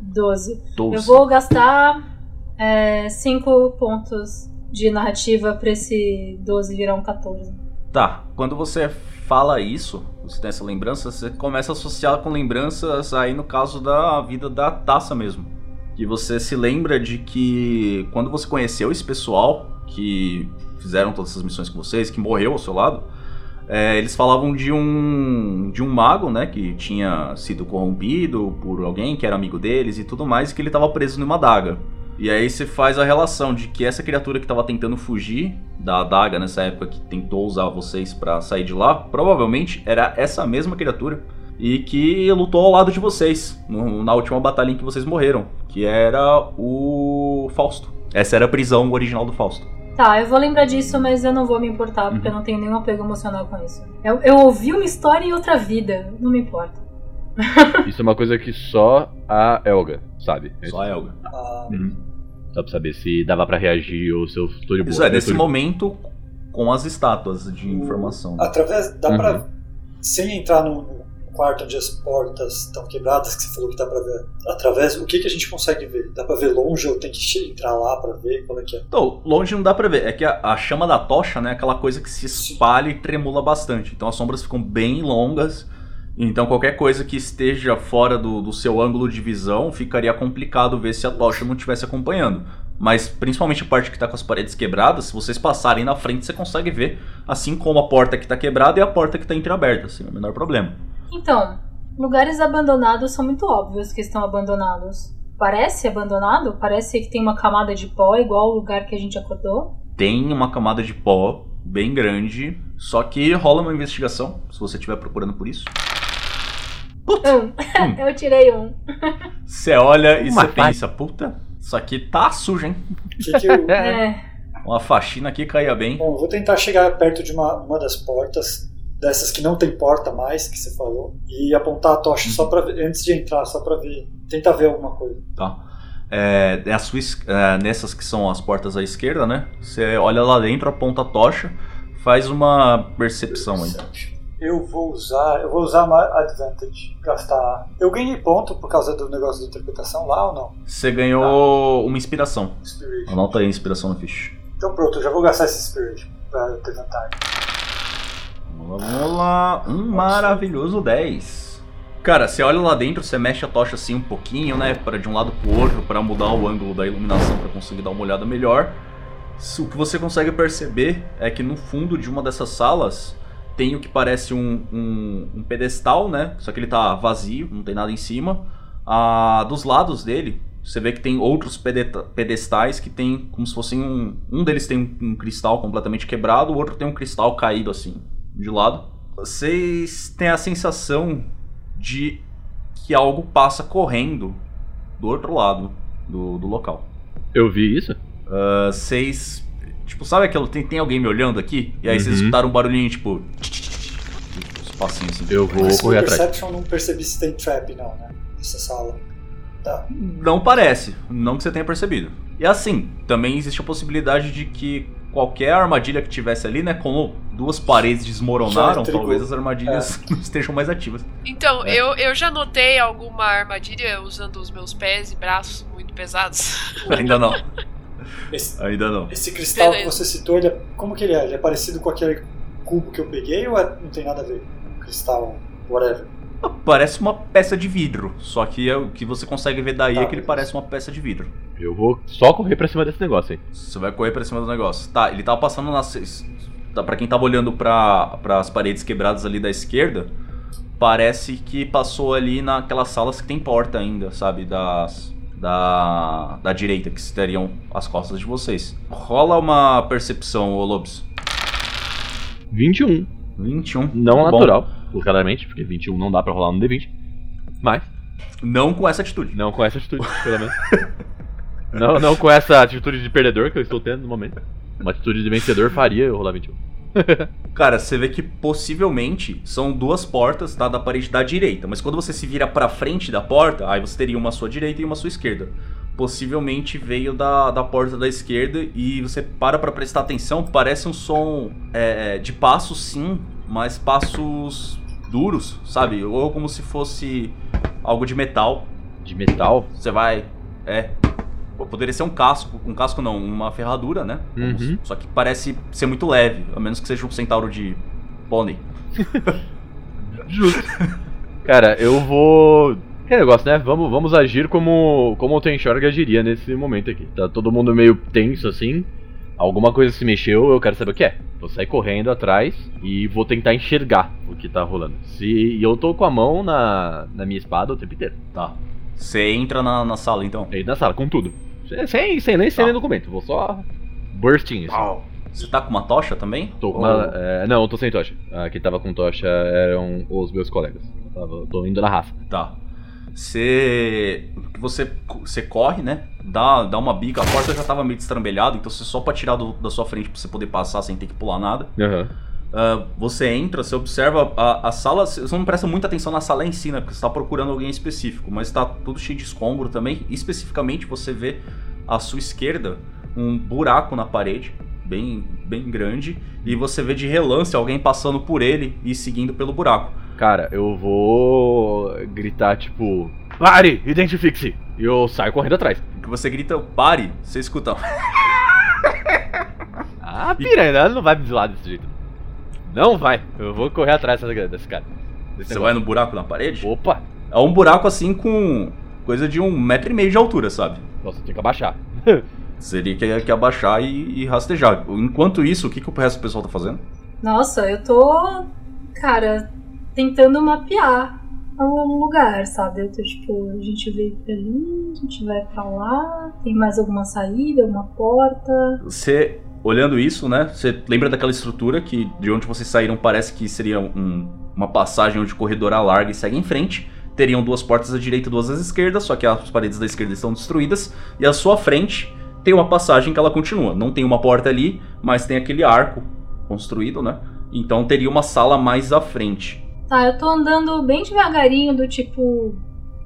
12. 12. Eu vou gastar 5 pontos de narrativa pra esse 12 virar um 14. Tá, quando você fala isso, você tem essa lembrança, você começa a associar com lembranças aí no caso da vida da taça mesmo. Que você se lembra de que quando você conheceu esse pessoal que fizeram todas essas missões com vocês, que morreu ao seu lado, é, eles falavam de um de um mago, né, que tinha sido corrompido por alguém que era amigo deles e tudo mais, e que ele estava preso numa adaga. E aí você faz a relação de que essa criatura que estava tentando fugir da adaga nessa época que tentou usar vocês para sair de lá, provavelmente era essa mesma criatura e que lutou ao lado de vocês no, na última batalha em que vocês morreram, que era o Fausto. Essa era a prisão original do Fausto. Tá, eu vou lembrar disso, mas eu não vou me importar, porque eu não tenho nenhum apego emocional com isso. Eu, eu ouvi uma história em outra vida, não me importa. Isso é uma coisa que só a Elga sabe. Só a Elga. Ah, Uhum. Só pra saber se dava pra reagir ou se eu estou de boa. Isso é, Eu nesse tô de- momento com as estátuas de informação. através. Dá Uhum. pra. Sem entrar no, no quarto onde as portas estão quebradas, que você falou que dá pra ver. Através, o que, que a gente consegue ver? Dá pra ver longe ou tem que entrar lá pra ver? Qual é que é? Então, longe não dá pra ver. É que a, a chama da tocha, né, é aquela coisa que se espalha e tremula bastante. Então as sombras ficam bem longas. Então qualquer coisa que esteja fora do, do seu ângulo de visão ficaria complicado ver se a tocha não estivesse acompanhando. Mas principalmente a parte que está com as paredes quebradas, se vocês passarem na frente, você consegue ver, assim como a porta que está quebrada e a porta que está entreaberta, sem o menor problema. Então, lugares abandonados são muito óbvios que estão abandonados. Parece abandonado? Parece que tem uma camada de pó igual o lugar que a gente acordou? Tem uma camada de pó bem grande, só que rola uma investigação, se você estiver procurando por isso. Um. eu tirei um. Você olha e você pensa, puta, isso aqui tá sujo, hein? Que que eu- É. Uma faxina aqui caía bem. Bom, vou tentar chegar perto de uma, uma das portas, dessas que não tem porta mais, que você falou, e apontar a tocha só pra ver, antes de entrar, só pra ver, tentar ver alguma coisa. Tá. É, é a sua é, nessas que são as portas à esquerda, né? Você olha lá dentro, aponta a tocha, faz uma percepção aí. Eu vou usar, eu vou usar uma advantage, gastar. Eu ganhei ponto por causa do negócio de interpretação lá ou não? Você ganhou uma inspiração. Inspiration. Anota aí a inspiração no ficha. Então pronto, eu já vou gastar esse Inspiration pra ter vantagem. Vamos lá. Um maravilhoso 10. Cara, você olha lá dentro, você mexe a tocha assim um pouquinho, né? Para de um lado pro outro, para mudar o ângulo da iluminação para conseguir dar uma olhada melhor. O que você consegue perceber é que no fundo de uma dessas salas tem o que parece um, um- um pedestal, né? Só que ele tá vazio, não tem nada em cima. Ah, dos lados dele, você vê que tem outros pedestais que tem como se fossem um. Um deles tem um, um cristal completamente quebrado, o outro tem um cristal caído assim, de lado. Vocês têm a sensação de que algo passa correndo do outro lado do, do local. Eu vi isso? Ah, Vocês. Tipo, sabe aquilo? Tem, tem alguém me olhando aqui? E aí vocês Uhum. escutaram um barulhinho, tipo. Os passinhos assim. Eu vou Mas correr atrás. Perception não percebi se tem trap não, né? Nessa sala. Tá. Não parece, não que você tenha percebido. E assim, também existe a possibilidade de que qualquer armadilha que tivesse ali, né? Como duas paredes desmoronaram, trigou. talvez as armadilhas não estejam mais ativas. Então, É. eu, eu já notei alguma armadilha usando os meus pés e braços muito pesados. Ainda não, Esse, ainda não. esse cristal Beleza. que você citou, ele é, como que ele é? Ele é parecido com aquele cubo que eu peguei ou é- não tem nada a ver? Cristal, whatever. Parece uma peça de vidro, só que é o que você consegue ver daí Tá, é que ele beleza. parece uma peça de vidro. Eu vou só correr pra cima desse negócio aí. Você vai correr pra cima do negócio. Tá, ele tava passando nas. tá, Pra quem tava olhando pra, as paredes quebradas ali da esquerda, parece que passou ali naquelas salas que tem porta ainda, sabe? Das. Da, da direita, que estariam as costas de vocês. Rola uma percepção, ô Lobos. 21. 21. Não bom. natural, claramente, porque 21 não dá pra rolar no D20. Mas, Não com essa atitude. não com essa atitude, pelo menos. não, não com essa atitude de perdedor que eu estou tendo no momento. Uma atitude de vencedor faria eu rolar 21. Cara, você vê que possivelmente são duas portas, tá? Da parede da direita. Mas quando você se vira pra frente da porta, aí você teria uma à sua direita e uma à sua esquerda. Possivelmente veio da, da porta da esquerda e você para pra prestar atenção, parece um som é, de passos sim, mas passos duros, sabe? Ou como se fosse algo de metal. De metal? Você vai. É. Poderia ser um casco. Um casco não, uma ferradura, né? Uhum. Só que parece ser muito leve, a menos que seja um centauro de pônei. Justo. Cara, eu vou. Que negócio, né? Vamos, vamos agir como, como o Tenshorg agiria nesse momento aqui. Tá todo mundo meio tenso assim. Alguma coisa se mexeu, eu quero saber o que é. Vou sair correndo atrás e vou tentar enxergar o que tá rolando. Se e eu tô com a mão na, na minha espada o tempo inteiro. Tá. Você entra na, na sala então. Aí na sala, com tudo. Sem, sem nem sem Tá. nem documento. Vou só bursting assim. Pau. Você tá com uma tocha também? Tô com uma, é, não, eu tô sem tocha. Ah, quem tava com tocha eram os meus colegas. Eu tava, tô indo na raça. Tá. Você. Você, você corre, né? Dá, dá uma bica. A porta já tava meio destrambelhada, então você só pra tirar do- da sua frente pra você poder passar sem ter que pular nada. Aham. Ah, você entra, você observa a, a sala. Você não presta muita atenção na sala em si, né? Porque você tá procurando alguém específico. Mas tá tudo cheio de escombro também. Especificamente, você vê à sua esquerda um buraco na parede. Bem, bem grande. E você vê de relance alguém passando por ele e seguindo pelo buraco. Cara, eu vou gritar tipo. Pare! Identifique-se! E eu saio correndo atrás. Que você grita, pare, você escuta. Ah, piranha, ela não vai me zoar desse jeito. Não vai. Eu vou correr atrás dessa- desse cara. Desse Você negócio. vai no buraco na parede? Opa! É um buraco assim com coisa de um metro e meio de altura, sabe? Nossa, tem que abaixar. Seria que, que abaixar e, e rastejar. Enquanto isso, o que, que o resto do pessoal tá fazendo? Nossa, eu tô, cara, tentando mapear o lugar, sabe? Eu tô tipo, a gente veio pra ali, a gente vai pra lá, tem mais alguma saída, uma porta. Você, olhando isso, né? Você lembra daquela estrutura que de onde vocês saíram parece que seria um- uma passagem onde o corredor alarga e segue em frente. Teriam duas portas à direita e duas à esquerda, só que as paredes da esquerda estão destruídas. E à sua frente tem uma passagem que ela continua. Não tem uma porta ali, mas tem aquele arco construído, né? Então teria uma sala mais à frente. Tá, eu tô andando bem devagarinho, do tipo,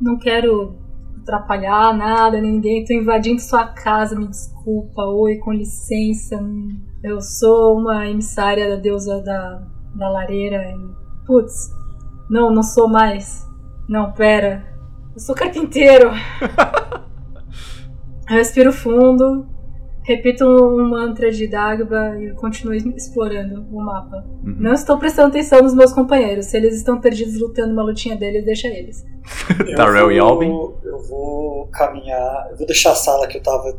não quero atrapalhar nada, ninguém, tô invadindo sua casa, me desculpa, oi, com licença. Eu sou uma emissária da deusa da, da lareira e. Putz, não, não sou mais. Não, pera. Eu sou carpinteiro. eu respiro fundo, repito um mantra de Dagba e continuo explorando o mapa. Uhum. Não estou prestando atenção nos meus companheiros. Se eles estão perdidos lutando uma lutinha deles, deixa eles. Darrell e Albin? Eu vou caminhar. Eu vou deixar a sala que eu tava.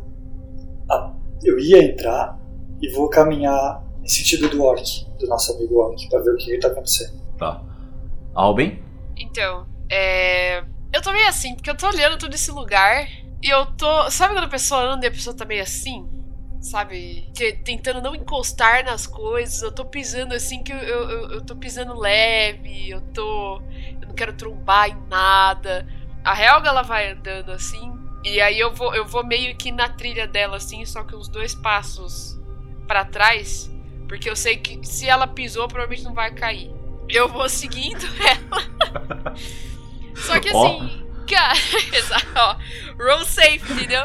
a- Eu ia entrar e vou caminhar em sentido do orc, do nosso amigo orc, pra ver o que, que tá acontecendo. Tá. Alben? Então, é. Eu tô meio assim, porque eu tô olhando todo esse lugar e eu tô. Sabe quando a pessoa anda e a pessoa tá meio assim? Sabe? Que- Tentando não encostar nas coisas. Eu tô pisando assim que eu, eu, eu- tô pisando leve. Eu tô. Eu não quero trombar em nada. A Helga ela vai andando assim. E aí eu vou, eu vou meio que na trilha dela assim, só que uns dois passos pra trás. Porque eu sei que se ela pisou, provavelmente não vai cair. Eu vou seguindo ela. Só que assim, cara, exato, ó, roll safe, entendeu?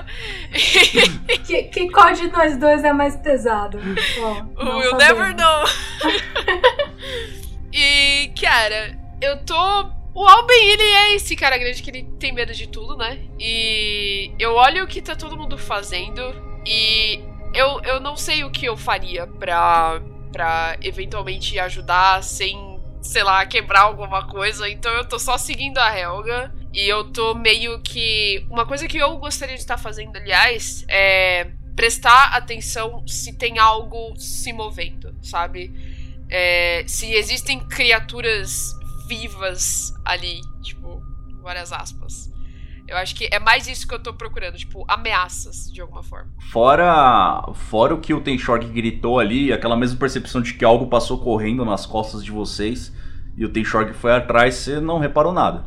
Que, que qual de nós dois é mais pesado? Ó, We'll sabemos. never know. e, cara, eu tô. O Alben, ele é esse cara grande que ele tem medo de tudo, né? E eu olho o que tá todo mundo fazendo e eu, eu não sei o que eu faria pra, pra eventualmente ajudar sem, sei lá, quebrar alguma coisa. Então eu tô só seguindo a Helga. E eu tô meio que. Uma coisa que eu gostaria de estar fazendo, aliás, é prestar atenção se tem algo se movendo, sabe? É, se existem criaturas vivas ali, tipo, várias aspas. Eu acho que é mais isso que eu tô procurando, tipo, ameaças de alguma forma. Fora, fora o que o Tenshorg gritou ali, aquela mesma percepção de que algo passou correndo nas costas de vocês e o Tenshorg foi atrás, você não reparou nada.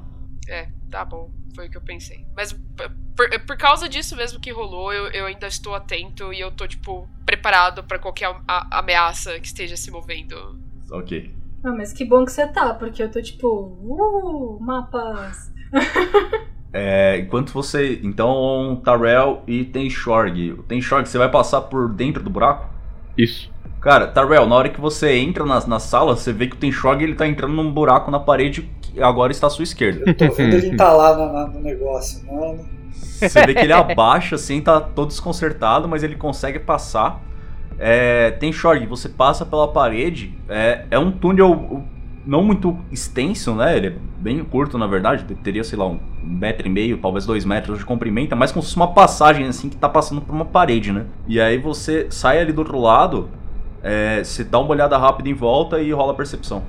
É, tá bom. Foi o que eu pensei. Mas por, por causa disso mesmo que rolou, eu, eu ainda estou atento e eu tô, tipo, preparado pra qualquer a- a- ameaça que esteja se movendo. Ok. Ah, mas que bom que você tá, porque eu tô tipo, uh, mapas. É, enquanto você. Então, Tarel e Tenshorg. O Tenshorg, você vai passar por dentro do buraco? Isso. Cara, Tarel, na hora que você entra na, na sala, você vê que o Tenshorg ele tá entrando num buraco na parede agora está à sua esquerda. Eu tô vendo ele entalar na- no negócio, mano. Você vê que ele abaixa, assim, tá todo desconcertado, mas ele consegue passar. É, tem Shorg, você passa pela parede. É, é um túnel não muito extenso, né? Ele é bem curto, na verdade. Teria, sei lá, um metro e meio, talvez dois metros de comprimento. Mas como se fosse uma passagem, assim, que tá passando por uma parede, né? E aí você sai ali do outro lado É, você dá uma olhada rápida em volta e rola a percepção.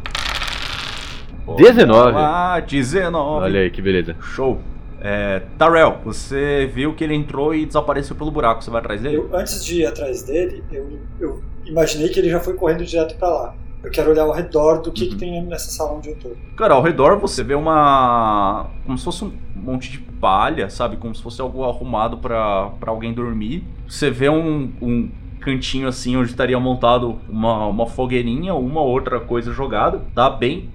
19. Ah, 19. Olha aí, que beleza. Show. É, Tarel, você viu que ele entrou e desapareceu pelo buraco. Você vai atrás dele? Eu, antes de ir atrás dele, eu, eu imaginei que ele já foi correndo direto pra lá. Eu quero olhar ao redor do que, Uhum. que tem nessa sala onde eu tô. Cara, ao redor você vê uma. Como se fosse um monte de palha, sabe? Como se fosse algo arrumado pra pra alguém dormir. Você vê um, um cantinho assim onde estaria montado uma, uma fogueirinha, uma outra coisa jogada. Tá bem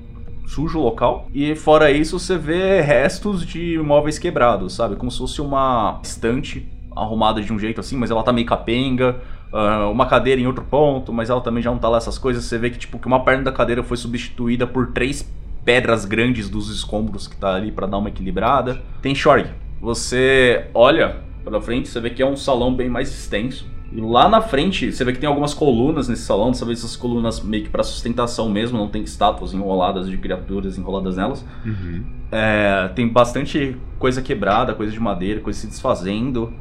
sujo o local. E fora isso, você vê restos de móveis quebrados, sabe? Como se fosse uma estante arrumada de um jeito assim, mas ela tá meio capenga. ah, uma cadeira em outro ponto, mas ela também já não tá lá essas coisas. Você vê que tipo que uma perna da cadeira foi substituída por três pedras grandes dos escombros que tá ali pra dar uma equilibrada. Tem Shorg. Você olha pra frente, você vê que é um salão bem mais extenso. E lá na frente, você vê que tem algumas colunas nesse salão, dessa vez essas colunas meio que pra sustentação mesmo, não tem estátuas enroladas de criaturas enroladas nelas. Uhum. É, tem bastante coisa quebrada, coisa de madeira, coisa se desfazendo.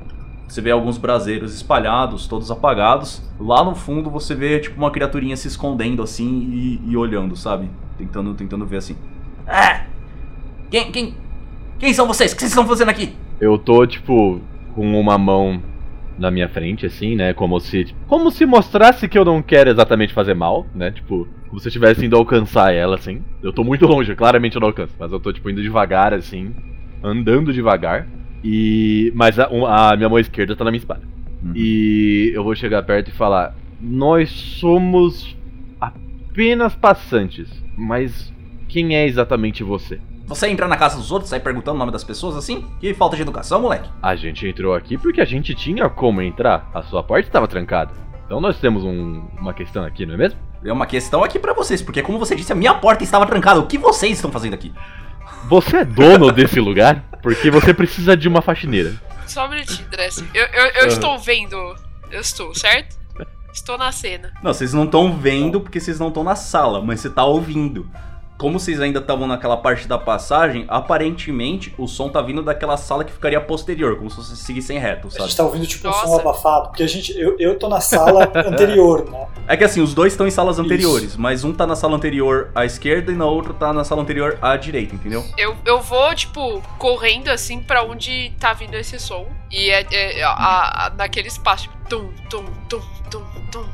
Você vê alguns braseiros espalhados, todos apagados. Lá no fundo você vê tipo uma criaturinha se escondendo assim e, e olhando, sabe? Tentando, tentando ver assim. Ah! Quem, quem, quem são vocês? O que vocês estão fazendo aqui? Eu tô, tipo, com uma mão na minha frente, assim, né? Como se. Como se mostrasse que eu não quero exatamente fazer mal, né? Tipo, como se eu estivesse indo alcançar ela, assim. Eu tô muito longe, claramente eu não alcanço. Mas eu tô, tipo, indo devagar, assim. Andando devagar. E. Mas a, a minha mão esquerda tá na minha espada. Uhum. E eu vou chegar perto e falar: Nós somos apenas passantes, mas quem é exatamente você? Você entra na casa dos outros, sai perguntando o nome das pessoas assim? Que falta de educação, moleque. A gente entrou aqui porque a gente tinha como entrar. A sua porta estava trancada. Então nós temos um- uma questão aqui, não é mesmo? É uma questão aqui pra vocês, porque como você disse, a minha porta estava trancada. O que vocês estão fazendo aqui? Você é dono desse lugar? Porque você precisa de uma faxineira. Só um minutinho, Dress. Eu, eu, eu estou vendo. Eu estou, certo? Estou na cena. Não, vocês não estão vendo porque vocês não estão na sala, mas você tá ouvindo. Como vocês ainda estavam naquela parte da passagem, aparentemente o som tá vindo daquela sala que ficaria posterior, como se vocês seguissem reto, A sabe? gente tá ouvindo tipo um som Nossa. abafado, porque a gente, eu, eu tô na sala anterior, né? É que assim, os dois estão em salas Isso. anteriores, mas um tá na sala anterior à esquerda e na outra tá na sala anterior à direita, entendeu? Eu, eu vou, tipo, correndo assim pra onde tá vindo esse som. E é, é- a- a- naquele espaço, tipo, tum, tum, tum, tum, tum.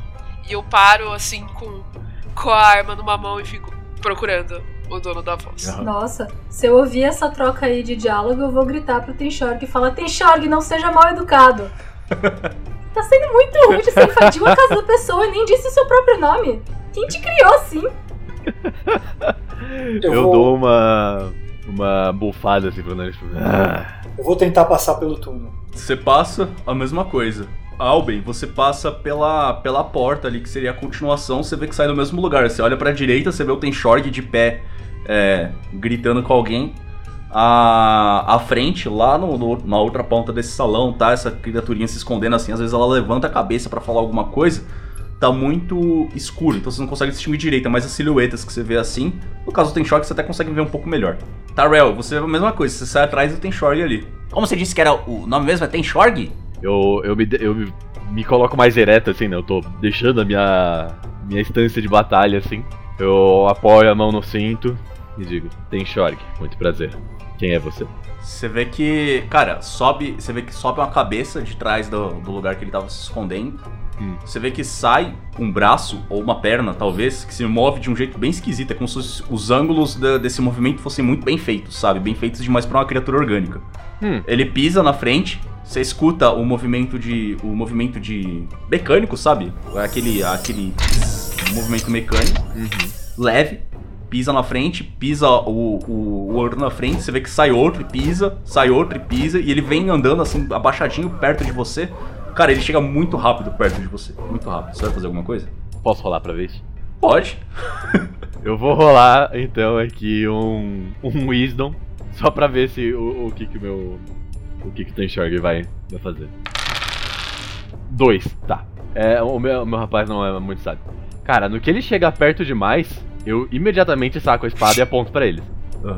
E eu paro assim com, com a arma numa mão e fico procurando o dono da voz. Aham. Nossa, se eu ouvir essa troca aí de diálogo, eu vou gritar pro Tenshorg e falar: Tenshorg, não seja mal educado. tá sendo muito rude, você invadiu a casa da pessoa e nem disse o seu próprio nome. Quem te criou assim? Eu, Eu, vou, dou uma. uma bufada assim pro nariz. Ah. eu vou tentar passar pelo túnel. Você passa a mesma coisa. Alben, você passa pela, pela porta ali, que seria a continuação, você vê que sai do mesmo lugar. Você olha pra direita, você vê o Tenshorg de pé, é, gritando com alguém. À, à frente, lá no- no- na outra ponta desse salão, tá essa criaturinha se escondendo assim. Às vezes ela levanta a cabeça pra falar alguma coisa. Tá muito escuro, então você não consegue distinguir direito, mas as silhuetas que você vê assim. No caso do Tenshorg, você até consegue ver um pouco melhor. Tarel, você vê a mesma coisa, você sai atrás do Tenshorg ali. Como você disse que era o nome mesmo? É Tenshorg? Eu, eu, me, eu me- me coloco mais ereto, assim, né? Eu tô deixando a minha, minha instância de batalha, assim. Eu apoio a mão no cinto e digo: Tem Shorg, muito prazer. Quem é você? Você vê que, cara, sobe. Você vê que sobe uma cabeça de trás do, do lugar que ele tava se escondendo. Hum. Você vê que sai um braço ou uma perna, talvez, que se move de um jeito bem esquisito. É como se os, os ângulos da- desse movimento fossem muito bem feitos, sabe? Bem feitos demais pra uma criatura orgânica. Hum. Ele pisa na frente, você escuta o movimento de. o movimento de. mecânico, sabe? Aquele. aquele movimento mecânico leve, pisa na frente, pisa o, o, o outro na frente, você vê que sai outro e pisa, sai outro e pisa, e ele vem andando assim, abaixadinho perto de você. Cara, ele chega muito rápido perto de você. Muito rápido. Você vai fazer alguma coisa? Posso rolar pra ver isso? Pode. Eu vou rolar então aqui um, um Wisdom, só pra ver se o, o que que o meu. O que que o Tenshorg vai, vai fazer. Dois, tá. É, o meu, o meu rapaz não é muito sábio. Cara, no que ele chega perto demais, eu imediatamente saco a espada e aponto pra eles.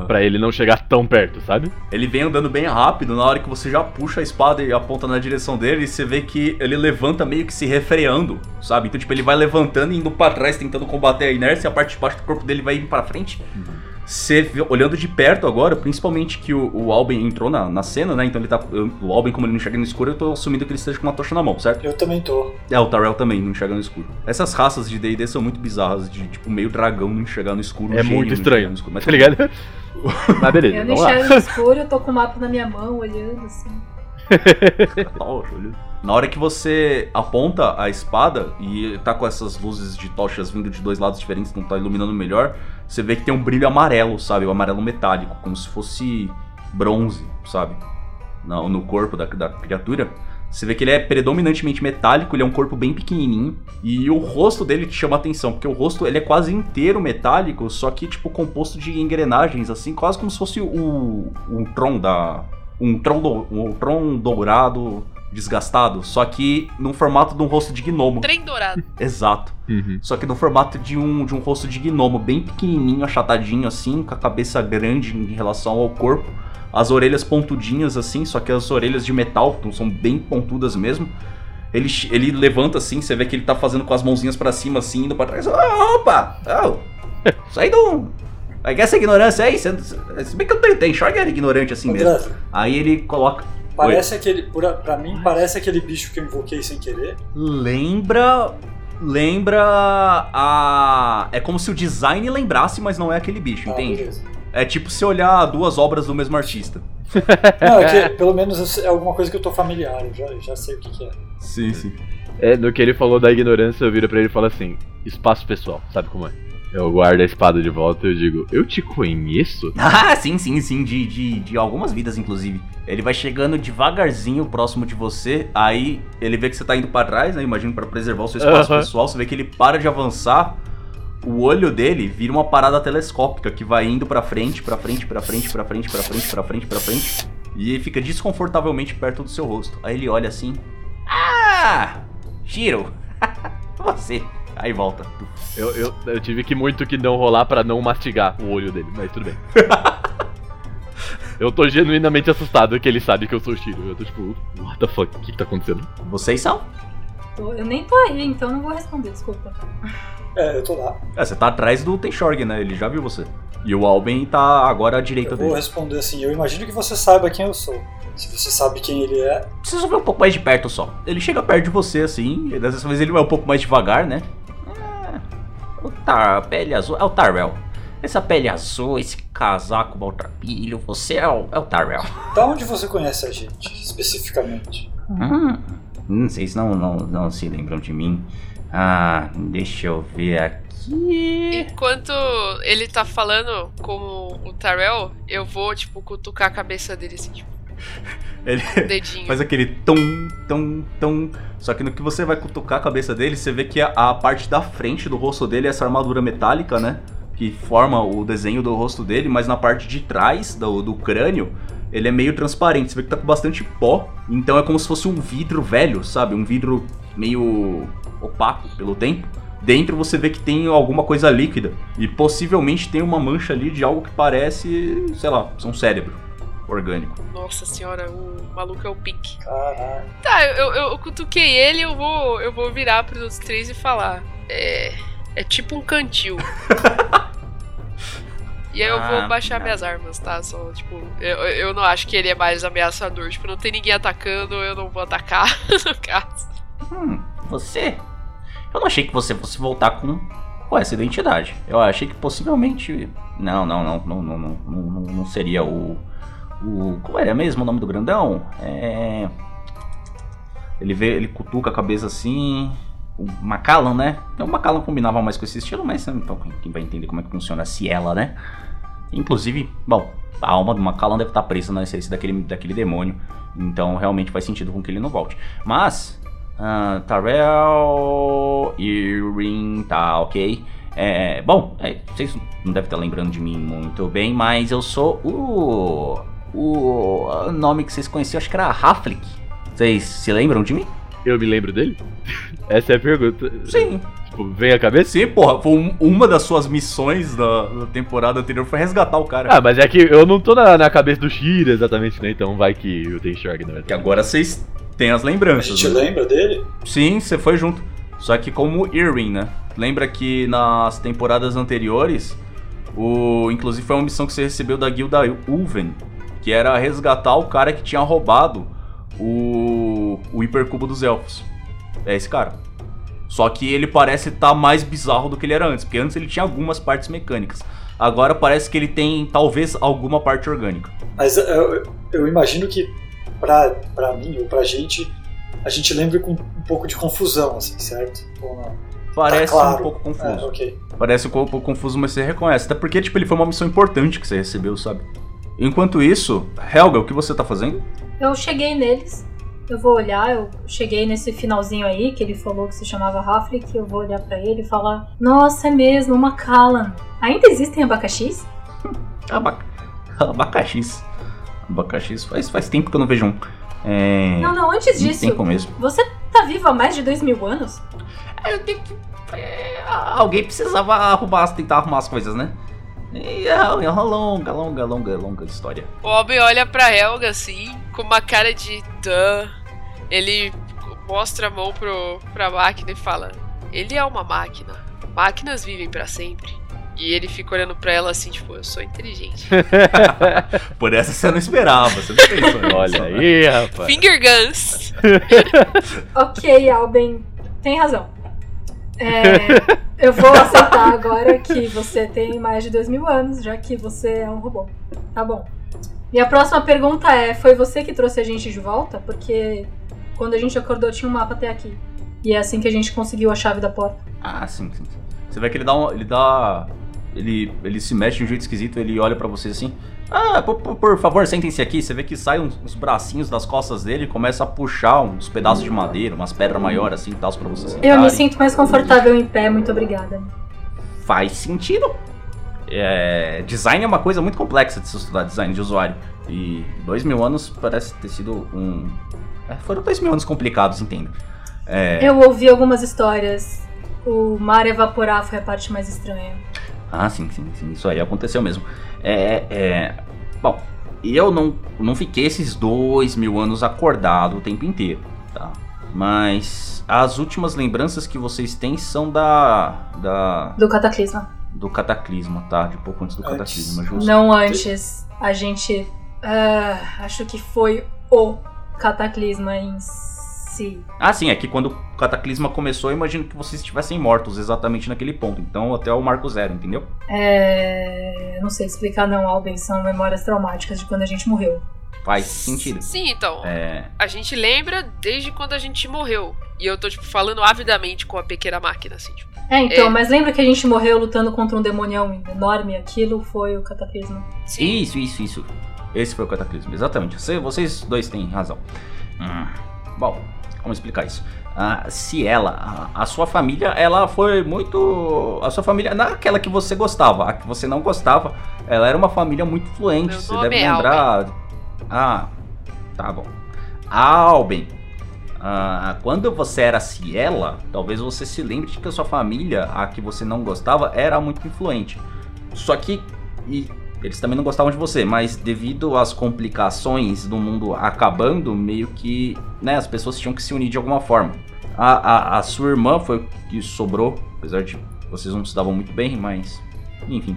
Pra ele não chegar tão perto, sabe? Ele vem andando bem rápido, na hora que você já puxa a espada e aponta na direção dele, você vê que ele levanta meio que se refreando, sabe? Então, tipo, ele vai levantando e indo pra trás, tentando combater a inércia, e a parte de baixo do corpo dele vai indo pra frente. Você olhando de perto agora, principalmente que o, o Alben entrou na, na cena, né? Então ele tá. eu- O Alben, como ele não enxerga no escuro, eu tô assumindo que ele esteja com uma tocha na mão, certo? Eu também tô. É, o Tarell também não enxerga no escuro. Essas raças de DD são muito bizarras, de tipo, meio dragão não enxergar no escuro. É muito estranho, no escuro, mas tá ligado? Mas beleza, Eu não enxergo no escuro, eu tô com o mapa na minha mão, olhando assim. Na hora que você aponta a espada e tá com essas luzes de tochas vindo de dois lados diferentes, não tá iluminando melhor, você vê que tem um brilho amarelo, sabe? Um amarelo metálico, como se fosse bronze, sabe? No, no corpo da, da criatura. Você vê que ele é predominantemente metálico, ele é um corpo bem pequenininho e o rosto dele te chama atenção, porque o rosto ele é quase inteiro metálico, só que tipo composto de engrenagens assim, quase como se fosse o um tron da um tron do, um tron dourado desgastado, só que no formato de um rosto de gnomo. Trem dourado. Exato. Uhum. Só que no formato de um, de um rosto de gnomo, bem pequenininho, achatadinho assim, com a cabeça grande em relação ao corpo. As orelhas pontudinhas assim, só que as orelhas de metal, então são bem pontudas mesmo. Ele, ele levanta assim, você vê que ele tá fazendo com as mãozinhas pra cima assim, indo pra trás. Ah, opa! Oh, isso aí não... Aí que essa ignorância aí, você- se bem que eu tenho, tem era ignorante assim mesmo. André, Aí ele coloca... parece aquele. Pra, pra mim, parece aquele bicho que eu invoquei sem querer. Lembra. Lembra a. É como se o design lembrasse, mas não é aquele bicho, Ah, entende? beleza. É tipo se olhar duas obras do mesmo artista. Não, é que pelo menos é alguma coisa que eu tô familiar, eu já, já sei o que, que é. Sim, sim. É, no que ele falou da ignorância, eu viro pra ele e falo assim: espaço pessoal, sabe como é? Eu guardo a espada de volta e eu digo: Eu te conheço? Ah, sim, sim, sim. De, de, de algumas vidas, inclusive. Ele vai chegando devagarzinho próximo de você. Aí ele vê que você tá indo pra trás, né? Imagino pra preservar o seu espaço pessoal. Você vê que ele para de avançar. O olho dele vira uma parada telescópica que vai indo pra frente, pra frente, pra frente, pra frente, pra frente, pra frente, pra frente. E fica desconfortavelmente perto do seu rosto. Aí ele olha assim. Ah! Shiro! você! Aí volta. Eu, eu, eu tive que muito que não rolar pra não mastigar o olho dele, mas tudo bem. eu tô genuinamente assustado que ele sabe que eu sou o Shiro. Eu tô tipo, what the fuck? O que, que tá acontecendo? Vocês são? Eu nem tô aí, então não vou responder, desculpa. É, eu tô lá. É, você tá atrás do Tenshorg, né? Ele já viu você. E o Alben tá agora à direita Eu vou dele. responder assim, eu imagino que você saiba quem eu sou. Se você sabe quem ele é, Precisa ver um pouco mais de perto só. Ele chega perto de você, assim, e dessa vez ele vai um pouco mais devagar, né? É, o Tar, pele azul, é o Tarrell. Essa pele azul, esse casaco maltrapilho, você é o, é o Tarrell. da onde você conhece a gente, especificamente? Hum, hum, vocês não, não, não se lembram de mim. Ah, deixa eu ver aqui. Enquanto ele tá falando com o Tarell, eu vou, tipo, cutucar a cabeça dele assim, tipo, Ele dedinho. faz aquele tum, tum, tum. Só que no que você vai cutucar a cabeça dele, você vê que a, a parte da frente do rosto dele é essa armadura metálica, né? Que forma o desenho do rosto dele, mas na parte de trás do, do crânio, ele é meio transparente. Você vê que tá com bastante pó. Então é como se fosse um vidro velho, sabe? Um vidro meio opaco pelo tempo. Dentro você vê que tem alguma coisa líquida. E possivelmente tem uma mancha ali de algo que parece, sei lá, um cérebro orgânico. Nossa senhora, o maluco é o Pink. Caralho. Tá, eu, eu, eu cutuquei ele, eu vou, eu vou virar pros outros três e falar. É. É tipo um cantil. E aí eu Ah, vou baixar não. minhas armas, tá? Só, tipo, eu, eu não acho que ele é mais ameaçador. Tipo, não tem ninguém atacando, eu não vou atacar, no caso. Hum, você? Eu não achei que você fosse voltar com, com essa identidade. Eu achei que possivelmente. Não, não, não, não, não, não, não, não seria o. O. Como era mesmo o nome do grandão? É. Ele vê, ele cutuca a cabeça assim. O Macallan, né? O Macallan combinava mais com esse estilo, mas então quem vai entender como é que funciona a Ciela, né? Inclusive, bom, a alma do Macallan deve estar presa na essência daquele, daquele demônio. Então realmente faz sentido com que ele não volte. Mas. ah, Tarell. Tá ok. É, bom, é, vocês não devem estar lembrando de mim muito bem, mas eu sou o. O nome que vocês conheciam, acho que era Haflik. Vocês se lembram de mim? Eu me lembro dele? Essa é a pergunta. Sim. Tipo, vem a cabeça? Sim, porra, foi um- uma das suas missões da, da temporada anterior foi resgatar o cara. Ah, mas é que eu não tô na, na cabeça do Shira exatamente, né? Então vai que eu tenho Shorg, na Que verdade. agora vocês têm as A lembranças. gente né? lembra dele? Sim, você foi junto. Só que como Irwin, né? Lembra que nas temporadas anteriores, o inclusive foi uma missão que você recebeu da guilda Ulven, que era resgatar o cara que tinha roubado o o hipercubo dos elfos. É esse cara. Só que ele parece estar mais bizarro do que ele era antes, porque antes ele tinha algumas partes mecânicas. Agora parece que ele tem talvez alguma parte orgânica. Mas eu, eu imagino que pra, pra mim ou pra gente, a gente lembra com um pouco de confusão, assim, certo? Parece Tá claro. um pouco confuso. É, ok. Parece um pouco confuso, mas você reconhece. Até porque, tipo, ele foi uma missão importante que você recebeu, sabe? Enquanto isso, Helga, o que você tá fazendo? Eu cheguei neles. Eu vou olhar, eu cheguei nesse finalzinho aí, que ele falou que se chamava Rafrik, eu vou olhar pra ele e falar: Nossa, é mesmo, uma Callan. Ainda existem abacaxis? Aba... Abacaxis. Abacaxis. Faz, faz tempo que eu não vejo um. É. Não, não, antes disso, tempo mesmo. você tá vivo há mais de dois mil anos? Eu tenho que. é, alguém precisava arrumar, tentar arrumar as coisas, né? E é uma longa, longa, longa, longa história. O Albin olha pra Helga assim, com uma cara de duh. Ele mostra a mão pro, pra máquina e fala: Ele é uma máquina. Máquinas vivem pra sempre. E ele fica olhando pra ela assim, tipo, eu sou inteligente. Por essa você não esperava, você não pensou nisso, Olha né? aí, rapaz. Finger guns! Ok, Alben, tem razão. É, eu vou aceitar agora que você tem mais de dois mil anos, já que você é um robô. Tá bom. E a próxima pergunta é: foi você que trouxe a gente de volta? Porque quando a gente acordou tinha um mapa até aqui. E é assim que a gente conseguiu a chave da porta. Ah, sim, sim. sim. Você vê que ele dá um, ele dá ele ele se mexe de um jeito esquisito, ele olha pra vocês assim. Ah, por, por- favor, sentem-se aqui. Você vê que sai uns, uns bracinhos das costas dele e começa a puxar uns pedaços de madeira, umas pedras maiores assim e tal pra vocês Eu sentarem. me sinto mais confortável em pé, muito obrigada. Faz sentido. É, design é uma coisa muito complexa de se estudar, design de usuário. E dois mil anos parece ter sido um. é, foram dois mil anos complicados, entendo. É, Eu ouvi algumas histórias. O mar evaporar foi a parte mais estranha. Ah, sim, sim, sim, isso aí aconteceu mesmo. É, é. Bom, eu não, não fiquei esses dois mil anos acordado o tempo inteiro, tá? Mas as últimas lembranças que vocês têm são da. da Do cataclisma. do cataclisma, tá? De pouco antes do Antes. cataclisma, justo. Não antes. A gente. ah, acho que foi o cataclisma em si. Ah, sim, é que quando o cataclisma começou, eu imagino que vocês estivessem mortos exatamente naquele ponto. Então, até o marco zero, entendeu? É. Não sei explicar, não, Alben. São memórias traumáticas de quando a gente morreu. Faz sentido. Sim, então. É. A gente lembra desde quando a gente morreu. E eu tô, tipo, falando avidamente com a pequena máquina, assim, tipo. É, então, É. mas lembra que a gente morreu lutando contra um demonião enorme? Aquilo foi o cataclisma. Sim. Isso, isso, isso. Esse foi o cataclismo, exatamente. Você- vocês dois têm razão. Hum, Bom, como explicar isso? Ah, se ela, a, a sua família, ela foi muito. A sua família, não aquela que você gostava, a que você não gostava, ela era uma família muito influente. Meu você deve é lembrar. Ah, tá bom. Alben. Ah, quando você era Ciela, talvez você se lembre de que a sua família, a que você não gostava, era muito influente. Só que e eles também não gostavam de você, mas devido às complicações do mundo acabando, meio que né, as pessoas tinham que se unir de alguma forma. A, a, a sua irmã foi o que sobrou, apesar de vocês não se davam muito bem, mas enfim.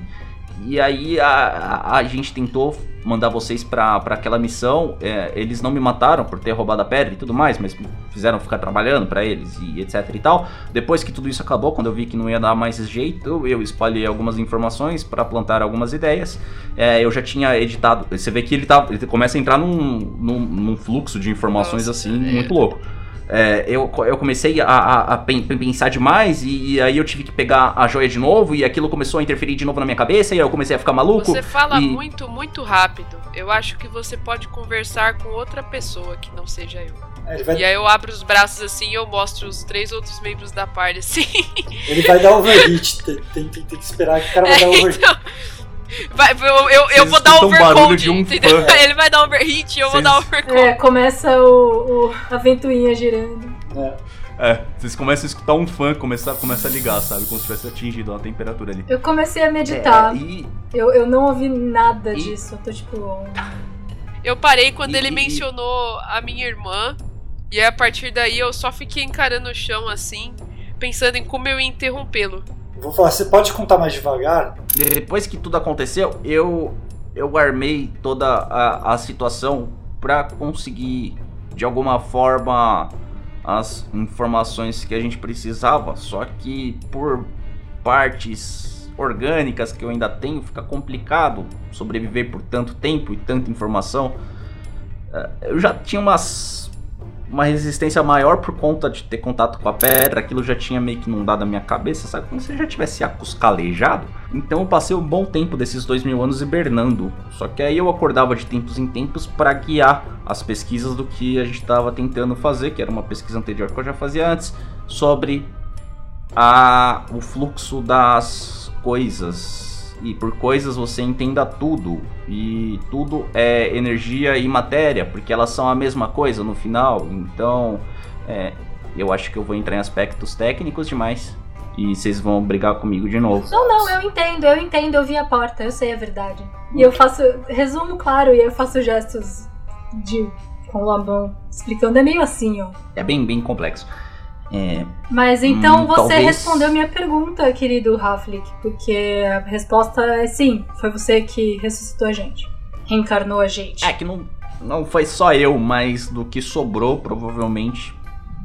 E aí a, a, a gente tentou mandar vocês pra, pra aquela missão. é, eles não me mataram por ter roubado a pedra e tudo mais, mas fizeram ficar trabalhando pra eles e etc e tal. Depois que tudo isso acabou, quando eu vi que não ia dar mais jeito, eu espalhei algumas informações pra plantar algumas ideias. É, eu já tinha editado. Você vê que ele, tá, ele começa a entrar num, num, num fluxo de informações Nossa, assim, é. muito louco. É, eu, eu comecei a, a- a pen- pensar demais e, e aí eu tive que pegar a joia de novo e aquilo começou a interferir de novo na minha cabeça e aí eu comecei a ficar maluco. Você fala e- muito, muito rápido. Eu acho que você pode conversar com outra pessoa que não seja eu. É, vai, E aí eu abro os braços assim e eu mostro os três outros membros da party, assim. ele vai dar overhit. Tem, tem, tem, tem que esperar que o cara vai É, dar overhit. então, vai, eu, eu, eu vou dar overcode, de um entendeu? fã. Ele vai dar overhit e eu vou Vocês- dar overcode. É, começa o, o- a ventoinha girando. né? É, vocês começam a escutar um fã começar, começa a ligar, sabe? Como se tivesse atingido uma temperatura ali. Eu comecei a meditar. É, e Eu, eu não ouvi nada E- disso. Eu tô tipo. Eu parei quando E- ele mencionou a minha irmã. E aí, a partir daí eu só fiquei encarando o chão assim, pensando em como eu ia interrompê-lo. Vou falar, você pode contar mais devagar? depois que tudo aconteceu, eu eu armei toda a, a situação pra conseguir de alguma forma as informações que a gente precisava. Só que por partes orgânicas que eu ainda tenho, fica complicado sobreviver por tanto tempo e tanta informação. Eh, Eu já tinha umas uma resistência maior por conta de ter contato com a pedra, aquilo já tinha meio que inundado a minha cabeça, sabe? Como se eu já tivesse acuscalejado. Então eu passei um bom tempo desses dois mil anos hibernando. Só que aí eu acordava de tempos em tempos para guiar as pesquisas do que a gente estava tentando fazer, que era uma pesquisa anterior que eu já fazia antes, sobre a, o fluxo das coisas. E por coisas você entenda tudo. E tudo é energia e matéria, porque elas são a mesma coisa no final. Então, é, eu acho que eu vou entrar em aspectos técnicos demais. E vocês vão brigar comigo de novo. Não, não, eu entendo, eu entendo, eu vi a porta, eu sei a verdade. E eu faço. Resumo claro, e eu faço gestos de. com a mão explicando. É meio assim, ó. É bem, bem complexo. É, Mas então Hum, você talvez- respondeu minha pergunta, querido Raflik, porque a resposta é sim, foi você que ressuscitou a gente. Reencarnou a gente. É que não, não foi só eu, mas do que sobrou, provavelmente,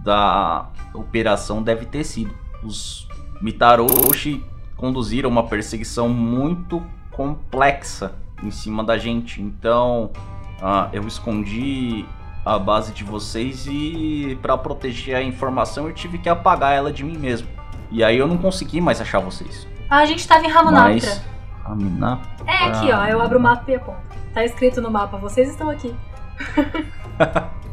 da operação deve ter sido. Os Mitaroshi conduziram uma perseguição muito complexa em cima da gente. Então, ah, eu escondi a base de vocês e para proteger a informação eu tive que apagar ela de mim mesmo. E aí eu não consegui mais achar vocês. Ah, a gente tava em Ramunaptra. Mas Ramunaptra É aqui, ó, eu abro o mapa e aponto. Tá escrito no mapa, vocês estão aqui.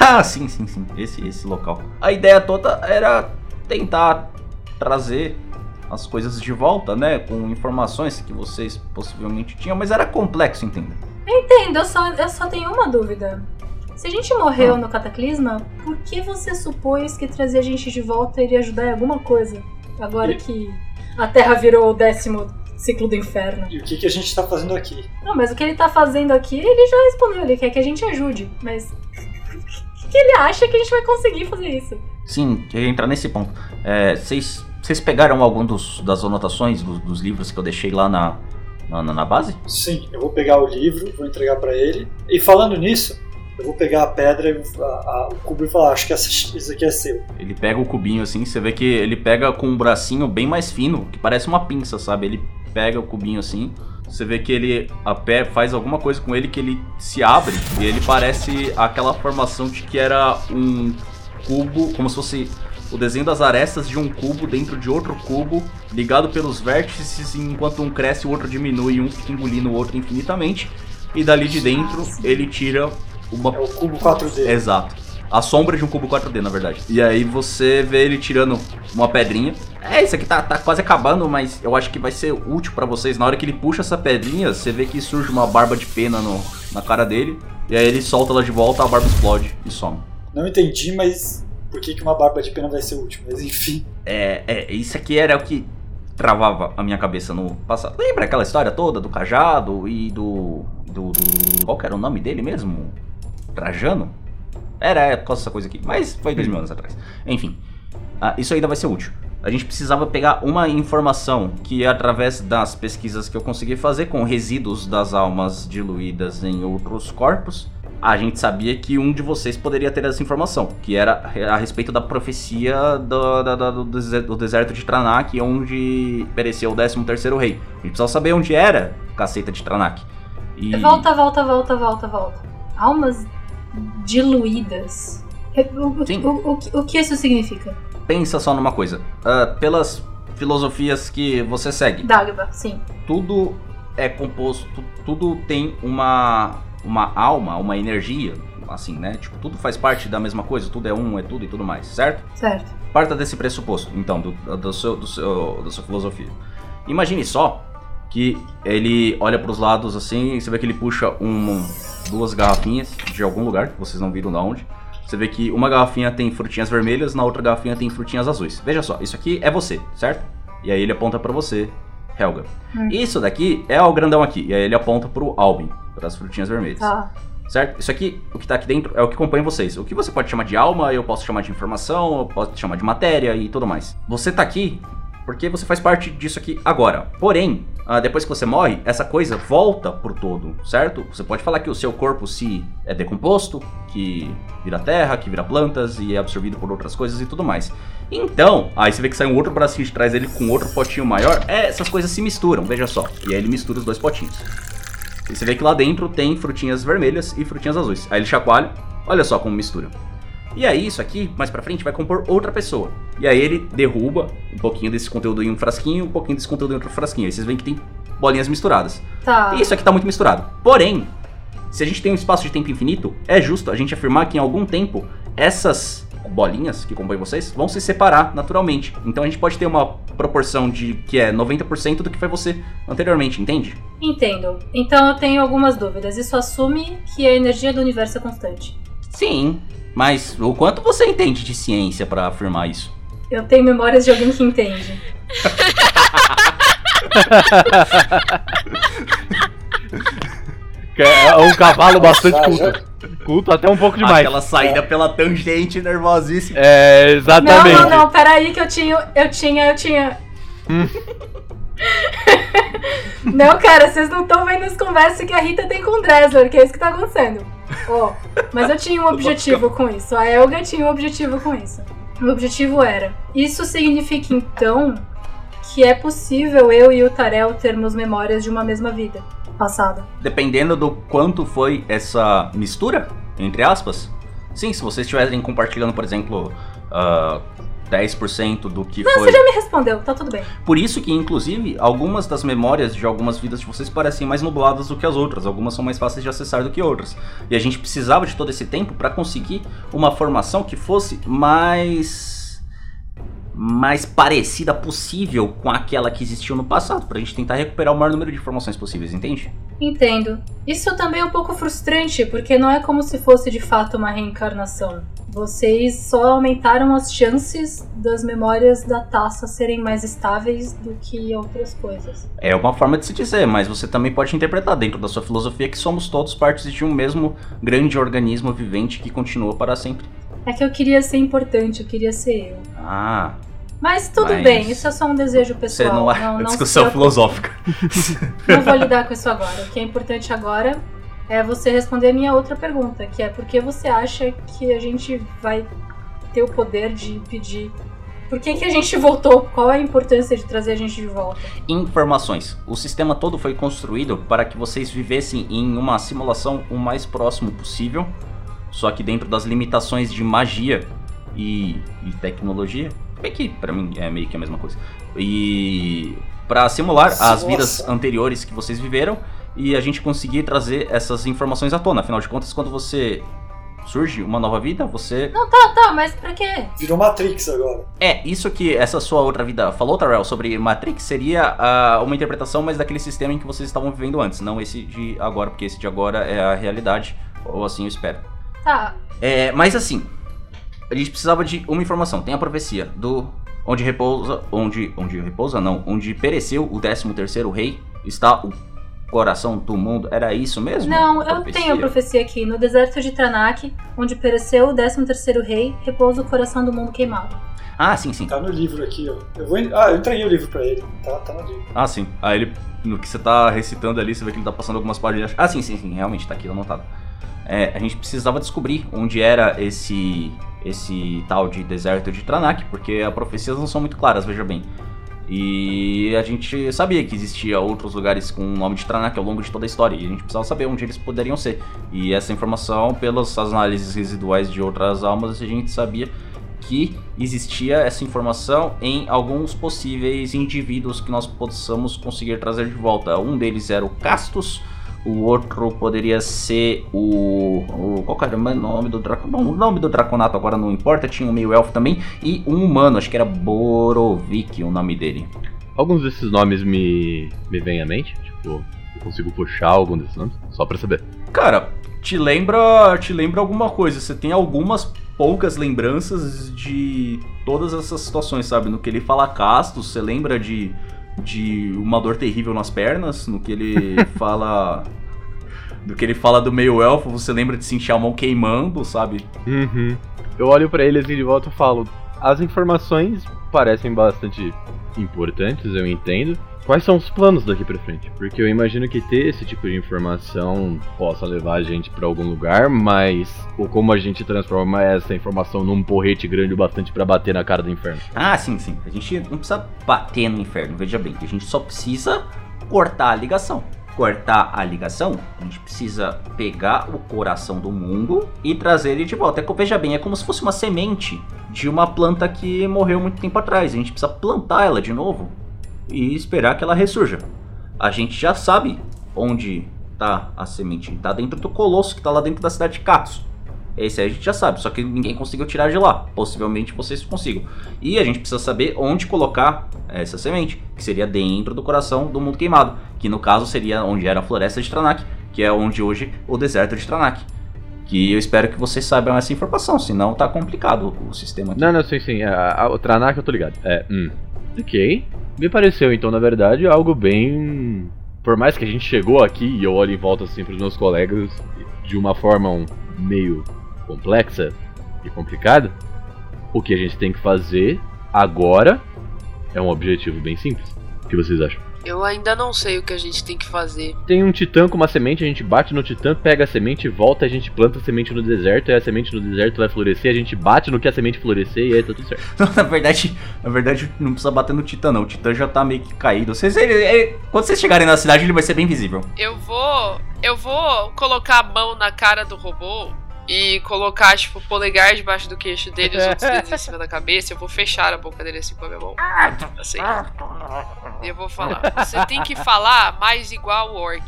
Ah, sim, sim, sim. Esse, esse local. A ideia toda era tentar trazer as coisas de volta, né? Com informações que vocês possivelmente tinham, mas era complexo, entenda. Entendo, eu só, eu só tenho uma dúvida. Se a gente morreu no cataclisma, por que você supôs que trazer a gente de volta iria ajudar em alguma coisa? Agora E- que a Terra virou o décimo ciclo do inferno. E o que, que a gente tá fazendo aqui? Não, mas o que ele tá fazendo aqui, ele já respondeu, ele quer que a gente ajude. Mas o que ele acha que a gente vai conseguir fazer isso? Sim, queria entrar nesse ponto. É, Vocês vocês pegaram algum dos, das anotações dos, dos livros que eu deixei lá na, na, na base? Sim, eu vou pegar o livro, vou entregar pra ele. E falando nisso, eu vou pegar a pedra, a- a- o cubo e falar: acho que essa, isso aqui é seu. Ele pega o cubinho assim, você vê que ele pega com um bracinho bem mais fino, que parece uma pinça, sabe? Ele pega o cubinho assim, você vê que ele a pé faz alguma coisa com ele que ele se abre e ele parece aquela formação de que era um cubo, como se fosse o desenho das arestas de um cubo dentro de outro cubo, ligado pelos vértices, enquanto um cresce, o outro diminui, um fica engolindo o outro infinitamente. E dali de dentro ele tira uma É o cubo 4D. Exato. A sombra de um cubo 4D, na verdade. E aí você vê ele tirando uma pedrinha. É, isso aqui tá, tá quase acabando, mas eu acho que vai ser útil pra vocês. Na hora que ele puxa essa pedrinha, você vê que surge uma barba de pena no, na cara dele. E aí ele solta ela de volta, a barba explode e some. Não entendi, mas por que, que uma barba de pena vai ser útil? Mas enfim. É, é, isso aqui era o que travava a minha cabeça no passado. Lembra aquela história toda do cajado e do. do. do qual que era o nome dele mesmo? Trajano? Era é, causa dessa coisa aqui, mas foi dois mil anos atrás. Enfim, ah, isso ainda vai ser útil. A gente precisava pegar uma informação que, através das pesquisas que eu consegui fazer com resíduos das almas diluídas em outros corpos, a gente sabia que um de vocês poderia ter essa informação, que era a respeito da profecia do, do, do deserto de Tranak, onde pereceu o 13º rei. A gente precisava saber onde era a caceta de Tranak. E... Volta, volta, volta, volta, volta. Almas diluídas. O, o- Sim. o- o que- o que isso significa? Pensa só numa coisa. ah, pelas filosofias que você segue, Dagba, sim. tudo é composto, tudo tem uma, uma alma, uma energia, assim, né? Tipo, tudo faz parte da mesma coisa, tudo é um, é tudo e tudo mais, certo? Certo. Parta desse pressuposto, então, do, do seu, do seu, da sua filosofia. Imagine só que ele olha para os lados assim, e você vê que ele puxa um, duas garrafinhas de algum lugar, que vocês não viram de onde, Você vê que uma garrafinha tem frutinhas vermelhas, na outra garrafinha tem frutinhas azuis. Veja só, isso aqui é você, certo? E aí ele aponta pra você, Helga. Hum. Isso daqui é o grandão aqui, e aí ele aponta pro Albin, para as frutinhas vermelhas. Tá. Certo? Isso aqui, o que tá aqui dentro, é o que compõe vocês. O que você pode chamar de alma, eu posso chamar de informação, eu posso chamar de matéria e tudo mais. Você tá aqui porque você faz parte disso aqui agora. Porém, ah, depois que você morre, essa coisa volta pro todo, certo? Você pode falar que o seu corpo se é decomposto, que vira terra, que vira plantas e é absorvido por outras coisas e tudo mais. Então, aí você vê que sai um outro bracinho de trás dele com outro potinho maior. É, essas coisas se misturam, veja só. E aí ele mistura os dois potinhos. E você vê que lá dentro tem frutinhas vermelhas e frutinhas azuis. Aí ele chacoalha, olha só como mistura. E aí isso aqui, mais pra frente, vai compor outra pessoa. E aí ele derruba um pouquinho desse conteúdo em um frasquinho, um pouquinho desse conteúdo em outro frasquinho. Aí vocês veem que tem bolinhas misturadas. Tá. E isso aqui tá muito misturado. Porém, se a gente tem um espaço de tempo infinito, é justo a gente afirmar que em algum tempo essas bolinhas que compõem vocês vão se separar naturalmente. Então a gente pode ter uma proporção de que é 90% do que foi você anteriormente, entende? Entendo. Então eu tenho algumas dúvidas. Isso assume que a energia do universo é constante. Sim, mas o quanto você entende de ciência pra afirmar isso? Eu tenho memórias de alguém que entende. É um cavalo bastante culto. Culto até um pouco demais. Aquela saída pela tangente nervosíssima. É, Não, exatamente. não, não, peraí que eu tinha. Eu tinha, eu tinha. não, cara, vocês não estão vendo as conversas que a Rita tem com o Dressler, que é isso que tá acontecendo. Ó, mas eu tinha um objetivo com isso. A Elga tinha um objetivo com isso. O objetivo era. Isso significa então que é possível eu e o Tarel termos memórias de uma mesma vida passada. Dependendo do quanto foi essa mistura, entre aspas. Sim, se vocês estiverem compartilhando, por exemplo, ah, 10% do que Não, foi. você já me respondeu, tá tudo bem. Por isso que, inclusive, algumas das memórias de algumas vidas de vocês parecem mais nubladas do que as outras. Algumas são mais fáceis de acessar do que outras. E a gente precisava de todo esse tempo para conseguir uma formação que fosse mais mais parecida possível com aquela que existiu no passado, pra gente tentar recuperar o maior número de informações possíveis, entende? Entendo. Isso também é um pouco frustrante, porque não é como se fosse de fato uma reencarnação. Vocês só aumentaram as chances das memórias da taça serem mais estáveis do que outras coisas. É uma forma de se dizer, mas você também pode interpretar dentro da sua filosofia que somos todos partes de um mesmo grande organismo vivente que continua para sempre. É que eu queria ser importante, eu queria ser eu. Ah, Mas tudo Mas bem, isso é só um desejo você pessoal. não é não, não discussão filosófica. Não vou lidar com isso agora. O que é importante agora é você responder a minha outra pergunta, que é por que você acha que a gente vai ter o poder de pedir. Por que, que a gente voltou? Qual é a importância de trazer a gente de volta? Informações. O sistema todo foi construído para que vocês vivessem em uma simulação o mais próximo possível, só que dentro das limitações de magia e, e tecnologia. Bem que pra mim é meio que a mesma coisa. E para simular as Simulação. vidas anteriores que vocês viveram e a gente conseguir trazer essas informações à tona. Afinal de contas, quando você surge uma nova vida, você Não, tá, tá, mas pra quê? Virou Matrix agora. é, isso que essa sua outra vida falou, Tarell, sobre Matrix, seria ah, uma interpretação mais daquele sistema em que vocês estavam vivendo antes, não esse de agora, porque esse de agora é a realidade, ou assim eu espero. Tá, É, mas assim, a gente precisava de uma informação. Tem a profecia do onde repousa, onde, onde repousa não, onde pereceu o 13 terceiro rei, está o coração do mundo. Era isso mesmo? Não, A eu tenho a profecia aqui. No deserto de Tranak, onde pereceu o 13º rei, repousa o coração do mundo queimado. Ah, sim, sim. Tá no livro aqui, ó. Eu vou. Ah, eu entreguei o livro pra ele. Tá, tá no livro. Ah, sim. Aí ele, no que você tá recitando ali, você vê que ele tá passando algumas páginas. Ah, sim, sim, sim, realmente tá aqui anotado. É, a gente precisava descobrir onde era esse esse tal de deserto de Tranak, porque as profecias não são muito claras, veja bem. E a gente sabia que existia outros lugares com o nome de Tranak ao longo de toda a história, e a gente precisava saber onde eles poderiam ser. E essa informação, pelas análises residuais de outras almas, a gente sabia que existia essa informação em alguns possíveis indivíduos que nós possamos conseguir trazer de volta. Um deles era o Castus, o outro poderia ser o. o qual que era o nome do Draconato? Bom, o nome do Draconato agora não importa, tinha um meio elfo também, e um humano, acho que era Borovik o nome dele. Alguns desses nomes me, me vêm à mente, tipo, eu consigo puxar algum desses nomes, só pra saber. Cara, te lembra, te lembra alguma coisa. Você tem algumas poucas lembranças de todas essas situações, sabe? No que ele fala castos, você lembra de de uma dor terrível nas pernas, no que ele fala do que ele fala do meio elfo, você lembra de sentir a mão queimando, sabe? Uhum. Eu olho pra ele assim de volta e falo: as informações parecem bastante importantes, eu entendo. Quais são os planos daqui pra frente? Porque eu imagino que ter esse tipo de informação possa levar a gente pra algum lugar, mas ou como a gente transforma essa informação num porrete grande o bastante pra bater na cara do inferno. Ah, sim, sim. A gente não precisa bater no inferno, veja bem. A gente só precisa cortar a ligação. Cortar a ligação, a gente precisa pegar o coração do mundo e trazer ele de volta. É que, veja bem, é como se fosse uma semente de uma planta que morreu muito tempo atrás. A gente precisa plantar ela de novo e esperar que ela ressurja. A gente já sabe onde tá a semente. Tá dentro do colosso que tá lá dentro da cidade de Katsu. Esse aí a gente já sabe, só que ninguém conseguiu tirar de lá. Possivelmente vocês consigam. E a gente precisa saber onde colocar essa semente, que seria dentro do coração do mundo queimado, que no caso seria onde era a floresta de Tranak, que é onde hoje o deserto de Tranak. Que eu espero que vocês saibam essa informação, senão tá complicado o sistema aqui. Não, não, sim, sim. A, a, o Tranak eu tô ligado. É, hum. Ok. Me pareceu, então, na verdade, algo bem. Por mais que a gente chegou aqui e eu olho em volta assim pros meus colegas de uma forma um, meio complexa e complicada, o que a gente tem que fazer agora é um objetivo bem simples. O que vocês acham? Eu ainda não sei o que a gente tem que fazer. Tem um titã com uma semente, a gente bate no titã, pega a semente, volta, a gente planta a semente no deserto, e a semente no deserto vai florescer, a gente bate no que a semente florescer e aí tá tudo certo. na verdade, na verdade, não precisa bater no Titã, não. O Titã já tá meio que caído. Vocês, ele- ele- quando vocês chegarem na cidade, ele vai ser bem visível. Eu vou. Eu vou colocar a mão na cara do robô e colocar, tipo, o polegar debaixo do queixo dele e os outros dedos em cima da cabeça. Eu vou fechar a boca dele assim com a minha mão. Assim. Eu vou falar. Você tem que falar mais igual o orc.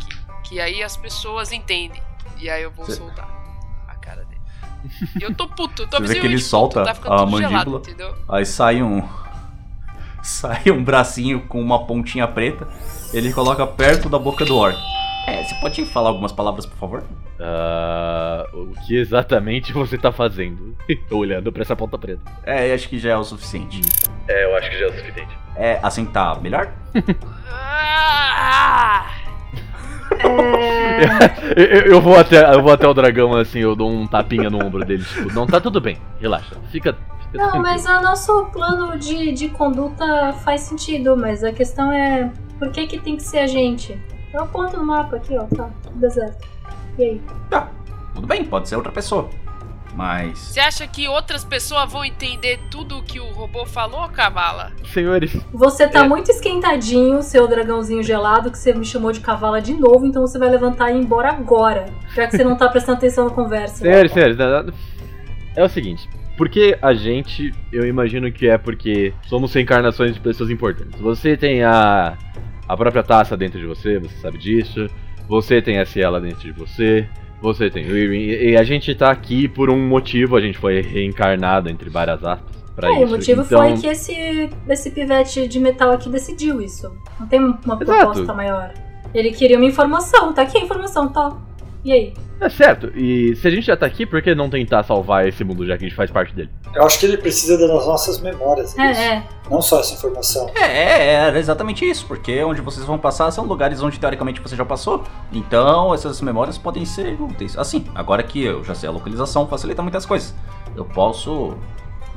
Que aí as pessoas entendem. E aí eu vou Cê- soltar a cara dele. E eu tô puto, eu tô Você vê que ele puto, solta tá ficando a gelado, mandíbula. entendeu? Aí sai um. Sai um bracinho com uma pontinha preta. Ele coloca perto da boca do orc. É, você pode falar algumas palavras, por favor? Ah, o que exatamente você tá fazendo? Tô olhando pra essa ponta preta. É, acho que já é o suficiente. É, eu acho que já é o suficiente. É, assim tá melhor? Eu, eu- eu vou até, eu vou até o dragão assim, eu dou um tapinha no ombro dele, tipo, não tá tudo bem, relaxa. Fica. fica Não, mas o nosso plano de, de conduta faz sentido, mas a questão é por que, que tem que ser a gente? Eu aponto no mapa aqui, ó, tá, deserto. E aí? Tudo bem, pode ser outra pessoa. Mas. Você acha que outras pessoas vão entender tudo o que o robô falou, Cavala? Senhores, Você tá É. muito esquentadinho, seu dragãozinho gelado, que você me chamou de cavala de novo, então você vai levantar e ir embora agora. Já que você não tá prestando atenção na conversa. senhores, senhores, é o seguinte. Porque a gente, eu imagino que é porque somos reencarnações de pessoas importantes. Você tem a, a própria taça dentro de você, você sabe disso. Você tem a Ciela dentro de você. Você tem o Irwin. E, a gente tá aqui por um motivo, a gente foi reencarnado, entre várias aspas, pra É, isso. o motivo então, foi que esse, esse pivete de metal aqui decidiu isso. Não tem uma Exato. proposta maior. Ele queria uma informação, tá aqui a informação, tá. E aí? É certo, e se a gente já tá aqui, por que não tentar salvar esse mundo já que a gente faz parte dele? Eu acho que ele precisa das nossas memórias. É, isso. é. Não só essa informação. É, é, era exatamente isso, porque onde vocês vão passar são lugares onde teoricamente você já passou. Então essas memórias podem ser úteis. Assim, agora que eu já sei a localização, facilita muitas coisas. Eu posso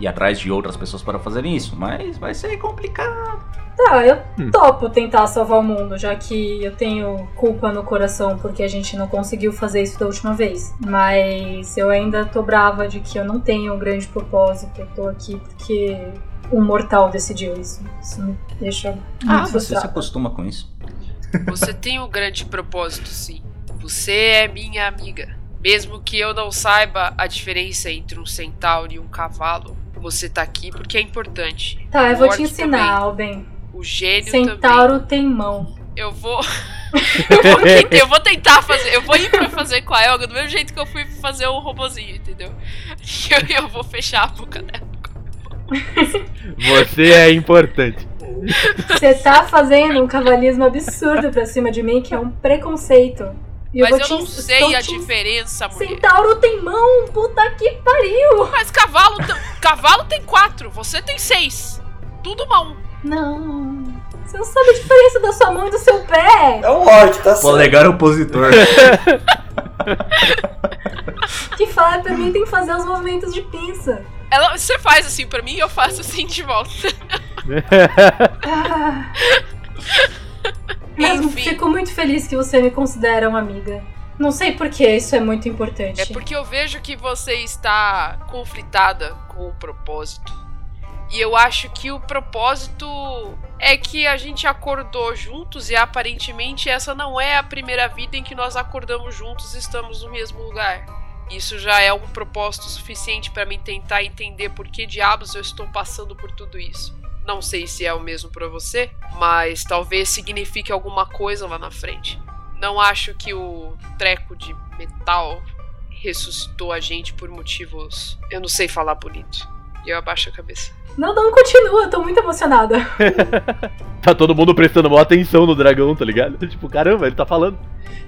ir atrás de outras pessoas para fazerem isso, mas vai ser complicado. Tá, eu Hum. topo tentar salvar o mundo, já que eu tenho culpa no coração porque a gente não conseguiu fazer isso da última vez. Mas eu ainda tô brava de que eu não tenho um grande propósito. Eu tô aqui porque um mortal decidiu isso. Isso me deixa muito Ah, você se acostuma com isso. Você tem um grande propósito, sim. Você é minha amiga. Mesmo que eu não saiba a diferença entre um centauro e um cavalo, você tá aqui porque é importante. Tá, eu O vou te ensinar, também. Alben. O gênio também. Centauro tem mão. Eu vou. eu, vou tentar, eu vou tentar fazer. Eu vou ir pra fazer com a Elga do mesmo jeito que eu fui fazer o robozinho, entendeu? Eu, eu vou fechar a boca dela. Você é importante. Você tá fazendo um cavalismo absurdo pra cima de mim, que é um preconceito. E eu Mas eu te- não sei estou a te- diferença, mulher. Centauro tem mão, puta que pariu! Mas cavalo, cavalo tem quatro, você tem seis. Tudo mão. Não. Você não sabe a diferença da sua mão e do seu pé. É um orc, tá certo. Polegar opositor. Que fala pra mim tem que fazer os movimentos de pinça. Ela, você faz assim pra mim e eu faço assim de volta. Ah. Mas Enfim. fico muito feliz que você me considera uma amiga. Não sei por que isso é muito importante. É porque eu vejo que você está conflitada com o propósito. E eu acho que o propósito é que a gente acordou juntos e aparentemente essa não é a primeira vida em que nós acordamos juntos e estamos no mesmo lugar. Isso já é um propósito suficiente para mim tentar entender por que diabos eu estou passando por tudo isso. Não sei se é o mesmo para você, mas talvez signifique alguma coisa lá na frente. Não acho que o treco de metal ressuscitou a gente por motivos. Eu não sei falar bonito. E eu abaixo a cabeça. Não, não, continua, eu tô muito emocionada. Tá todo mundo prestando boa atenção no dragão, tá ligado? Tipo, caramba, ele tá falando.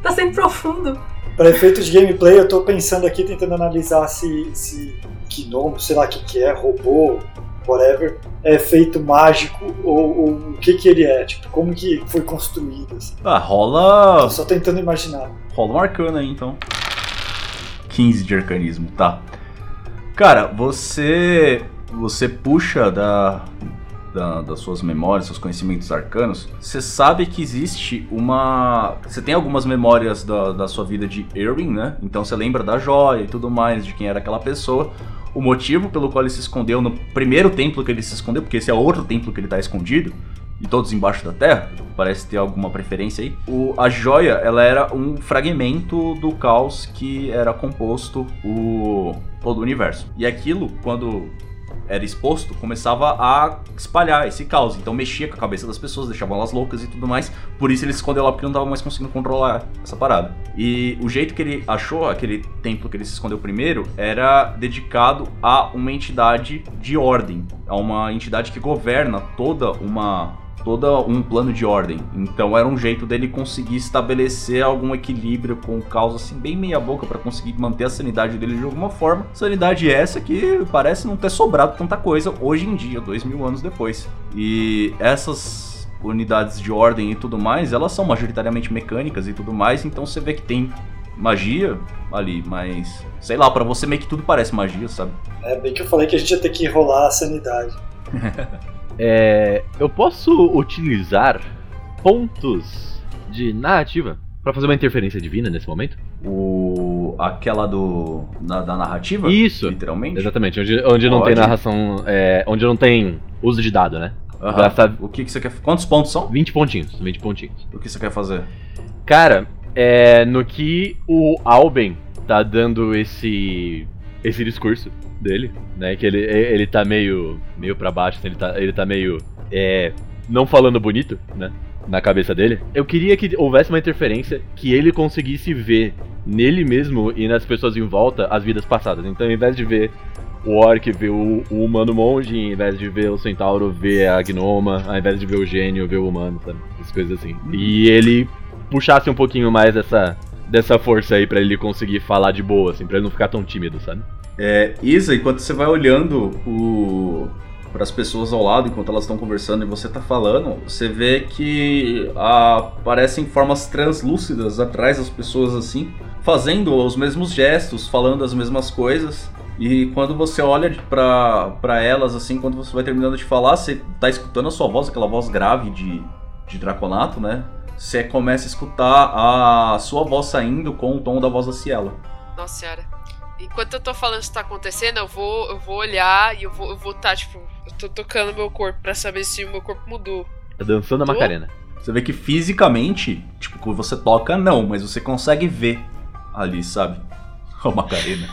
Tá sendo profundo. Para efeitos de gameplay, eu tô pensando aqui, tentando analisar se, se gnomo, sei lá o que, que é, robô, whatever, é efeito mágico ou, ou o que que ele é, tipo, como que foi construído, assim. Ah, rola. Tô só tentando imaginar. Rola um arcano aí então. 15 de arcanismo, tá. Cara, você. Você puxa da, da- das suas memórias, seus conhecimentos arcanos. Você sabe que existe uma. Você tem algumas memórias da, da sua vida de Erwin, né? Então você lembra da joia e tudo mais, de quem era aquela pessoa. O motivo pelo qual ele se escondeu no primeiro templo que ele se escondeu, porque esse é outro templo que ele tá escondido e todos embaixo da terra, parece ter alguma preferência aí. O, a joia, ela era um fragmento do caos que era composto o todo o universo. E aquilo, quando era exposto, começava a espalhar esse caos. Então mexia com a cabeça das pessoas, deixava elas loucas e tudo mais. Por isso ele se escondeu lá porque não tava mais conseguindo controlar essa parada. E o jeito que ele achou, aquele templo que ele se escondeu primeiro, era dedicado a uma entidade de ordem. A uma entidade que governa toda uma todo um plano de ordem. Então era um jeito dele conseguir estabelecer algum equilíbrio com o caos assim bem meia boca para conseguir manter a sanidade dele de alguma forma. Sanidade essa que parece não ter sobrado tanta coisa hoje em dia, dois mil anos depois. E essas unidades de ordem e tudo mais, elas são majoritariamente mecânicas e tudo mais, então você vê que tem magia ali, mas sei lá, para você meio que tudo parece magia, sabe? É bem que eu falei que a gente ia ter que rolar a sanidade. É, eu posso utilizar pontos de narrativa pra fazer uma interferência divina nesse momento? O aquela do da, da narrativa? Isso. literalmente. Exatamente, onde, onde não tem narração, é, onde não tem uso de dado, né? Gastar O que, que você quer? Quantos pontos são? 20 pontinhos, 20 pontinhos. O que você quer fazer? Cara, é, no que o Alben tá dando esse esse discurso dele, né? Que ele, ele tá meio meio para baixo, assim, ele tá ele tá meio é, não falando bonito, né? Na cabeça dele. Eu queria que houvesse uma interferência que ele conseguisse ver nele mesmo e nas pessoas em volta as vidas passadas. Então, ao invés de ver o orc ver o, o humano monge, ao invés de ver o centauro ver a gnoma, ao invés de ver o gênio ver o humano, sabe? Essas coisas assim. E ele puxasse um pouquinho mais dessa, dessa força aí pra ele conseguir falar de boa, assim, pra ele não ficar tão tímido, sabe? É, Isa, enquanto você vai olhando o para as pessoas ao lado enquanto elas estão conversando e você tá falando, você vê que aparecem formas translúcidas atrás das pessoas assim, fazendo os mesmos gestos, falando as mesmas coisas. E quando você olha pra elas assim, quando você vai terminando de falar, você tá escutando a sua voz, aquela voz grave de, de Draconato, né? Você começa a escutar a sua voz saindo com o tom da voz da Ciela. Nossa senhora. Enquanto eu tô falando isso tá acontecendo, eu vou, eu vou olhar e eu vou, eu vou tá, tipo, eu tô tocando meu corpo pra saber se o meu corpo mudou. Tá dançando a? Macarena. Você vê que fisicamente, tipo, quando você toca, não, mas você consegue ver ali, sabe? O Macarena.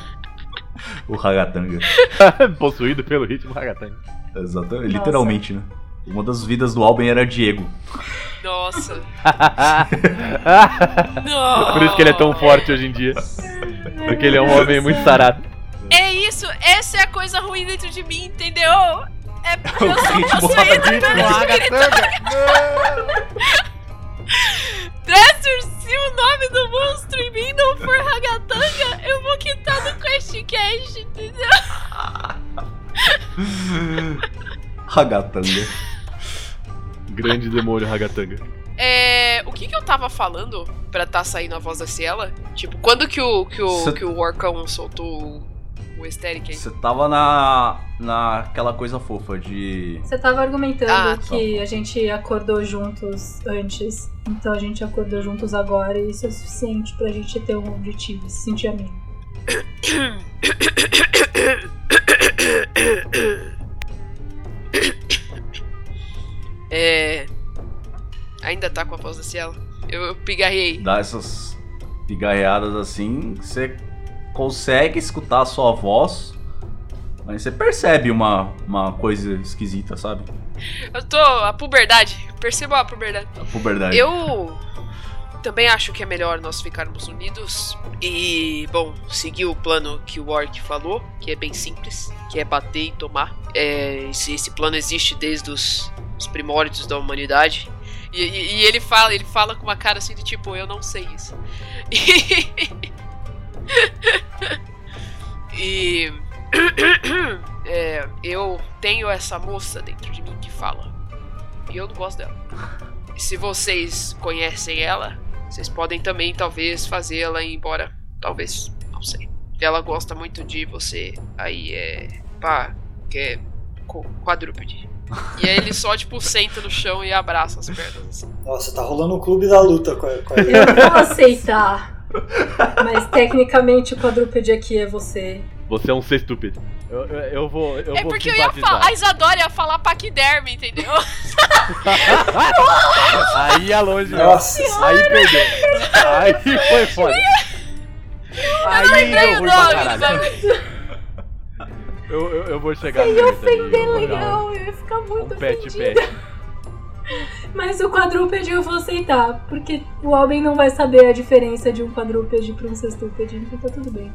o Ragatanga. Possuído pelo ritmo ragatanga. Exatamente, literalmente, né? Uma das vidas do Alben era Diego. Nossa. Por isso que ele é tão forte hoje em dia. Porque ele é um homem muito sarado. É isso, essa é a coisa ruim dentro de mim, entendeu? É porque eu sou possuída pelo espírito. Dresser, se o nome do streaming não for ragatanga, eu vou quitar do QuestCast, entendeu? Ragatanga. Grande demônio Ragatanga. É, o que que eu tava falando pra tá saindo a voz da Ciela? Tipo, quando que o, que o, Cê- que o Orcão soltou o Esteric aí? Você tava na. naquela coisa fofa de. Você tava argumentando Ah, que a gente acordou juntos antes, então a gente acordou juntos agora e isso é suficiente pra gente ter um objetivo, se sentir amigo. É. Ainda tá com a voz da Ciela? Eu, eu pigarrei. dar essas pigarreadas assim, você consegue escutar a sua voz, mas você percebe uma, uma coisa esquisita, sabe? Eu tô. A puberdade. Perceba a puberdade. A puberdade. Eu também acho que é melhor nós ficarmos unidos e, bom, seguir o plano que o Orc falou, que é bem simples, que é bater e tomar. É, esse, esse plano existe desde os, os primórdios da humanidade. E, e- e ele fala, ele fala com uma cara assim de tipo, eu não sei isso. E, é, eu tenho essa moça dentro de mim que fala. E eu não gosto dela. Se vocês conhecem ela, vocês podem também, talvez, fazê-la ir embora. Talvez, não sei. Ela gosta muito de você. Aí é. pá, que é quadrúpede. E aí ele só, tipo, senta no chão e abraça as pernas assim. Nossa, tá rolando um clube da luta com a, com a Eu vou aceitar, mas tecnicamente o quadrúpede aqui é você. Você é um ser estúpido. Eu, eu, eu vou. Eu é vou porque eu ia falar. A Isadora ia falar paquiderme, entendeu? Aí ia longe, né? Nossa, Aí perdeu. Aí foi foda. Aí deu ruim pra caralho. sabe? Eu, eu, eu vou chegar Você nele ia também, ofender eu legal, eu ia ficar muito um pet ofendida. pet. Mas o quadrúpede eu vou aceitar, porque o homem não vai saber a diferença de um quadrúpede pra um sextúpede, então tá tudo bem.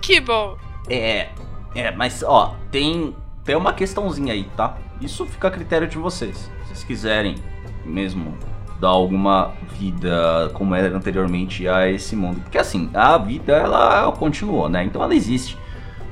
Que bom. É. É, mas ó, tem. Tem uma questãozinha aí, tá? Isso fica a critério de vocês. Se vocês quiserem mesmo dar alguma vida como era anteriormente a esse mundo. Porque assim, a vida ela continuou, né? Então ela existe.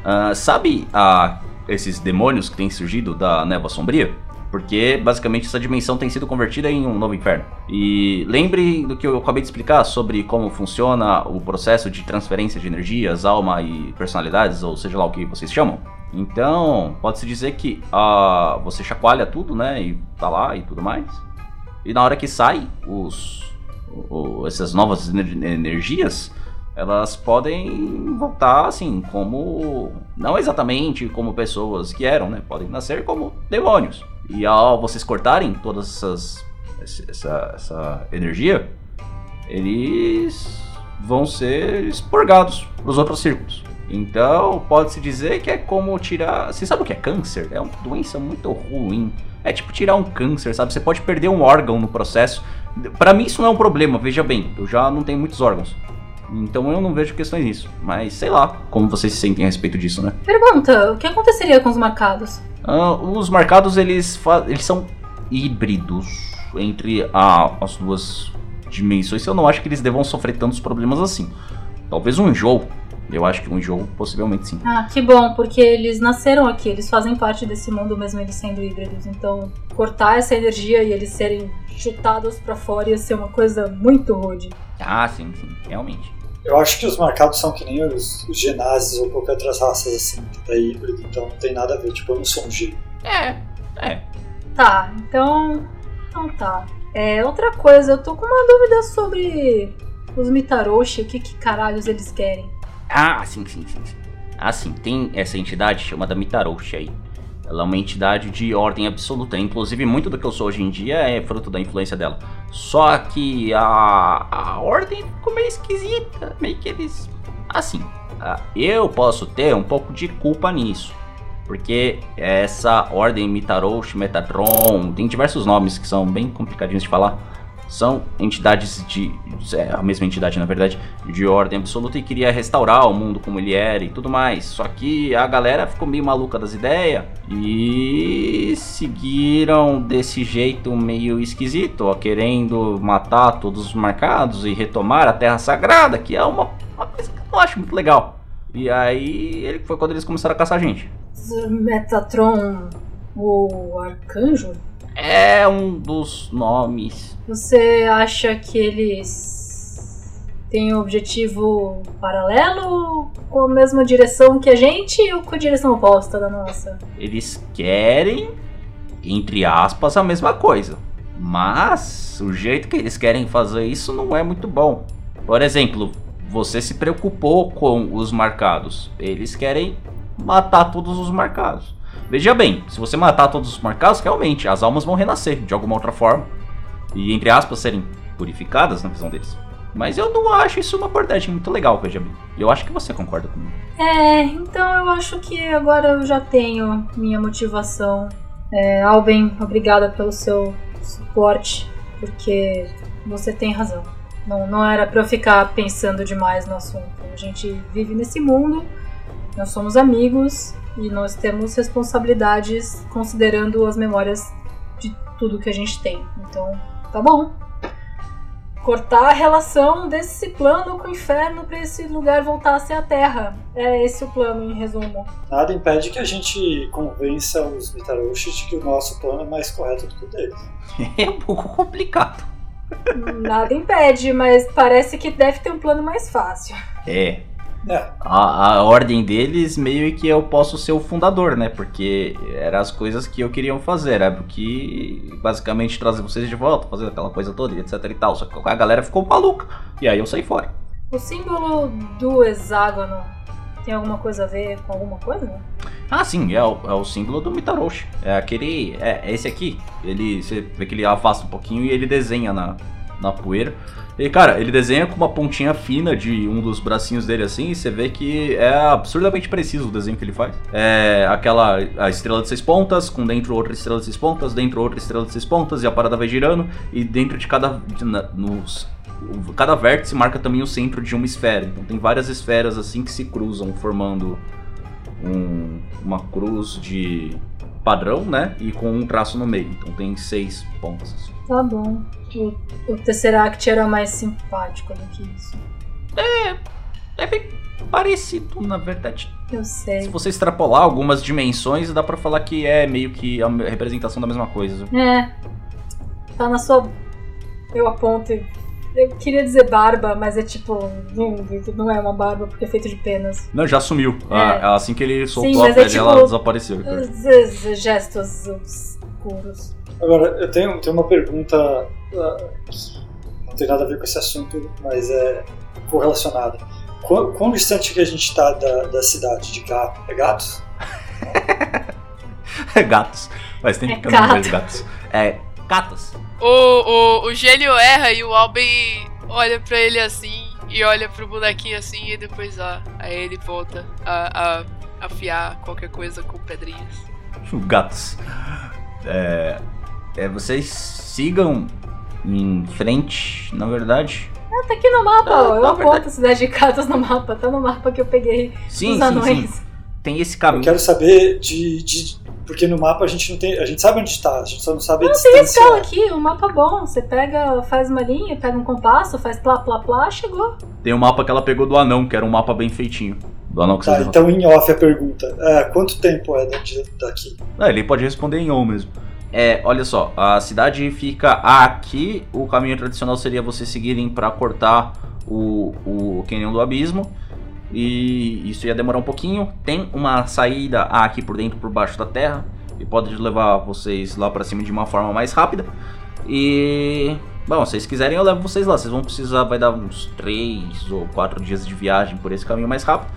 Ah, sabe a, esses demônios que têm surgido da névoa sombria? Porque basicamente essa dimensão tem sido convertida em um novo inferno. E lembre do que eu acabei de explicar sobre como funciona o processo de transferência de energias, alma e personalidades, ou seja lá o que vocês chamam. Então, pode-se dizer que ah, você chacoalha tudo, né? E tá lá e tudo mais. E na hora que sai os, o- essas novas ener- energias, elas podem voltar assim, como. Não exatamente como pessoas que eram, né? Podem nascer como demônios. E ao vocês cortarem todas essas. essa, essa energia, eles vão ser expurgados para os outros círculos. Então, pode-se dizer que é como tirar. Você sabe o que é câncer? É uma doença muito ruim. É tipo tirar um câncer, sabe? Você pode perder um órgão no processo. Pra mim isso não é um problema, veja bem. Eu já não tenho muitos órgãos. Então eu não vejo questões nisso. Mas sei lá como vocês se sentem a respeito disso, né? Pergunta, o que aconteceria com os marcados? Ah, os marcados eles, eles são híbridos entre a- as duas dimensões. Eu não acho que eles devam sofrer tantos problemas assim. Talvez um enjoo. Eu acho que um enjoo possivelmente sim. Ah, que bom, porque eles nasceram aqui, eles fazem parte desse mundo mesmo eles sendo híbridos. Então, cortar essa energia e eles serem chutados pra fora ia ser uma coisa muito rude. Ah, sim, sim, realmente. Eu acho que os marcados são que nem os, os genazes ou qualquer outras raças assim, que é híbrido, então não tem nada a ver. Tipo, eu não sou um G. É, é. Tá, então. Então tá. É, outra coisa, eu tô com uma dúvida sobre os Mitaroshi, o que, que caralhos eles querem. Ah, sim, sim, sim, sim. Ah, sim, tem essa entidade chamada Mitaroshi aí. Ela é uma entidade de ordem absoluta. Inclusive, muito do que eu sou hoje em dia é fruto da influência dela. Só que a, a ordem ficou meio esquisita. Meio que eles. Assim, eu posso ter um pouco de culpa nisso. Porque essa ordem Mitaroshi, Metatron, tem diversos nomes que são bem complicadinhos de falar. São entidades de. É, a mesma entidade, na verdade, de ordem absoluta e queria restaurar o mundo como ele era e tudo mais. Só que a galera ficou meio maluca das ideias e seguiram desse jeito meio esquisito, ó, querendo matar todos os marcados e retomar a Terra Sagrada, que é uma, uma coisa que eu não acho muito legal. E aí ele foi quando eles começaram a caçar a gente. Metatron, o arcanjo? É um dos nomes. Você acha que eles têm um objetivo paralelo com a mesma direção que a gente ou com a direção oposta da nossa? Eles querem, entre aspas, a mesma coisa. Mas o jeito que eles querem fazer isso não é muito bom. Por exemplo, você se preocupou com os marcados. Eles querem matar todos os marcados. Veja bem, se você matar todos os marcados, realmente as almas vão renascer de alguma outra forma. E, entre aspas, serem purificadas na visão deles. Mas eu não acho isso uma abordagem muito legal, veja bem. Eu acho que você concorda comigo. É, então eu acho que agora eu já tenho minha motivação. É, Alben, obrigada pelo seu suporte, porque você tem razão. Não, não era pra eu ficar pensando demais no assunto. A gente vive nesse mundo, nós somos amigos e nós temos responsabilidades considerando as memórias de tudo que a gente tem. Então, tá bom. Cortar a relação desse plano com o inferno para esse lugar voltar a ser a Terra. É esse o plano, em resumo. Nada impede que a gente convença os Mitaroshi de que o nosso plano é mais correto do que o deles. É um pouco complicado. Nada impede, mas parece que deve ter um plano mais fácil. É, É, a, a ordem deles meio que eu posso ser o fundador, né? Porque eram as coisas que eu queria fazer, era que basicamente trazer vocês de volta, fazer aquela coisa toda, e etc e tal. Só que a galera ficou maluca. E aí eu saí fora. O símbolo do hexágono tem alguma coisa a ver com alguma coisa? Ah, sim, é o, é o símbolo do Mitaroshi. É aquele. É, é esse aqui. Ele. Você vê que ele afasta um pouquinho e ele desenha na, na poeira. E, cara, ele desenha com uma pontinha fina de um dos bracinhos dele assim, e você vê que é absurdamente preciso o desenho que ele faz. É aquela a estrela de seis pontas, com dentro outra estrela de seis pontas, dentro outra estrela de seis pontas, e a parada vai girando, e dentro de cada. de- na- nos, cada vértice marca também o centro de uma esfera. Então tem várias esferas assim que se cruzam, formando um- uma cruz de padrão, né? E com um traço no meio. Então tem seis pontas. Tá bom. O, o Tesseract era mais simpático do que isso. É bem parecido, na verdade. Eu Se sei. você extrapolar algumas dimensões, dá pra falar que é meio que a representação da mesma coisa. É. Tá na sua. Eu aponto. e- Eu queria dizer barba, mas é tipo. Não, não é uma barba porque é feito de penas. Não, já sumiu. É. Ah, assim que ele soltou Sim, a mas é pele, ela tipo- desapareceu. cara. Os, os gestos obscuros. Agora, eu tenho, tenho uma pergunta ah, que não tem nada a ver com esse assunto, mas é correlacionada. Quão, quão distante que a gente está da, da cidade de gato? É gatos? gatos. Faz tempo É que não gato. vejo gatos. É, gatos. O, o, o gênio erra e o Alben olha pra ele assim e olha pro bonequinho assim e depois ó, aí ele volta a, a afiar qualquer coisa com pedrinhas. Gatos. É, é, vocês sigam em frente, na verdade. Ah, tá aqui no mapa, Ah, ó. Eu aponto verdade. a cidade de Catas no mapa. Tá no mapa que eu peguei Sim, dos sim, anões. sim. Tem esse Eu caminho. quero saber de, de- Porque no mapa a gente não tem. A gente sabe onde está, a gente só não sabe a Não, tem escala aqui, um mapa bom. Você pega, faz uma linha, pega um compasso, faz plá, plá, plá, chegou. Tem o mapa que ela pegou do anão, que era um mapa bem feitinho. Do anão que Tá, vocês então em off a pergunta. É, quanto tempo é daqui? Ah, ele pode responder em on mesmo. É, olha só, a cidade fica aqui. O caminho tradicional seria vocês seguirem pra cortar o, o Canyon do Abismo. E isso ia demorar um pouquinho. Tem uma saída aqui por dentro, por baixo da terra. E pode levar vocês lá pra cima de uma forma mais rápida. E. Bom, se vocês quiserem, eu levo vocês lá. Vocês vão precisar, vai dar uns 3 ou 4 dias de viagem por esse caminho mais rápido.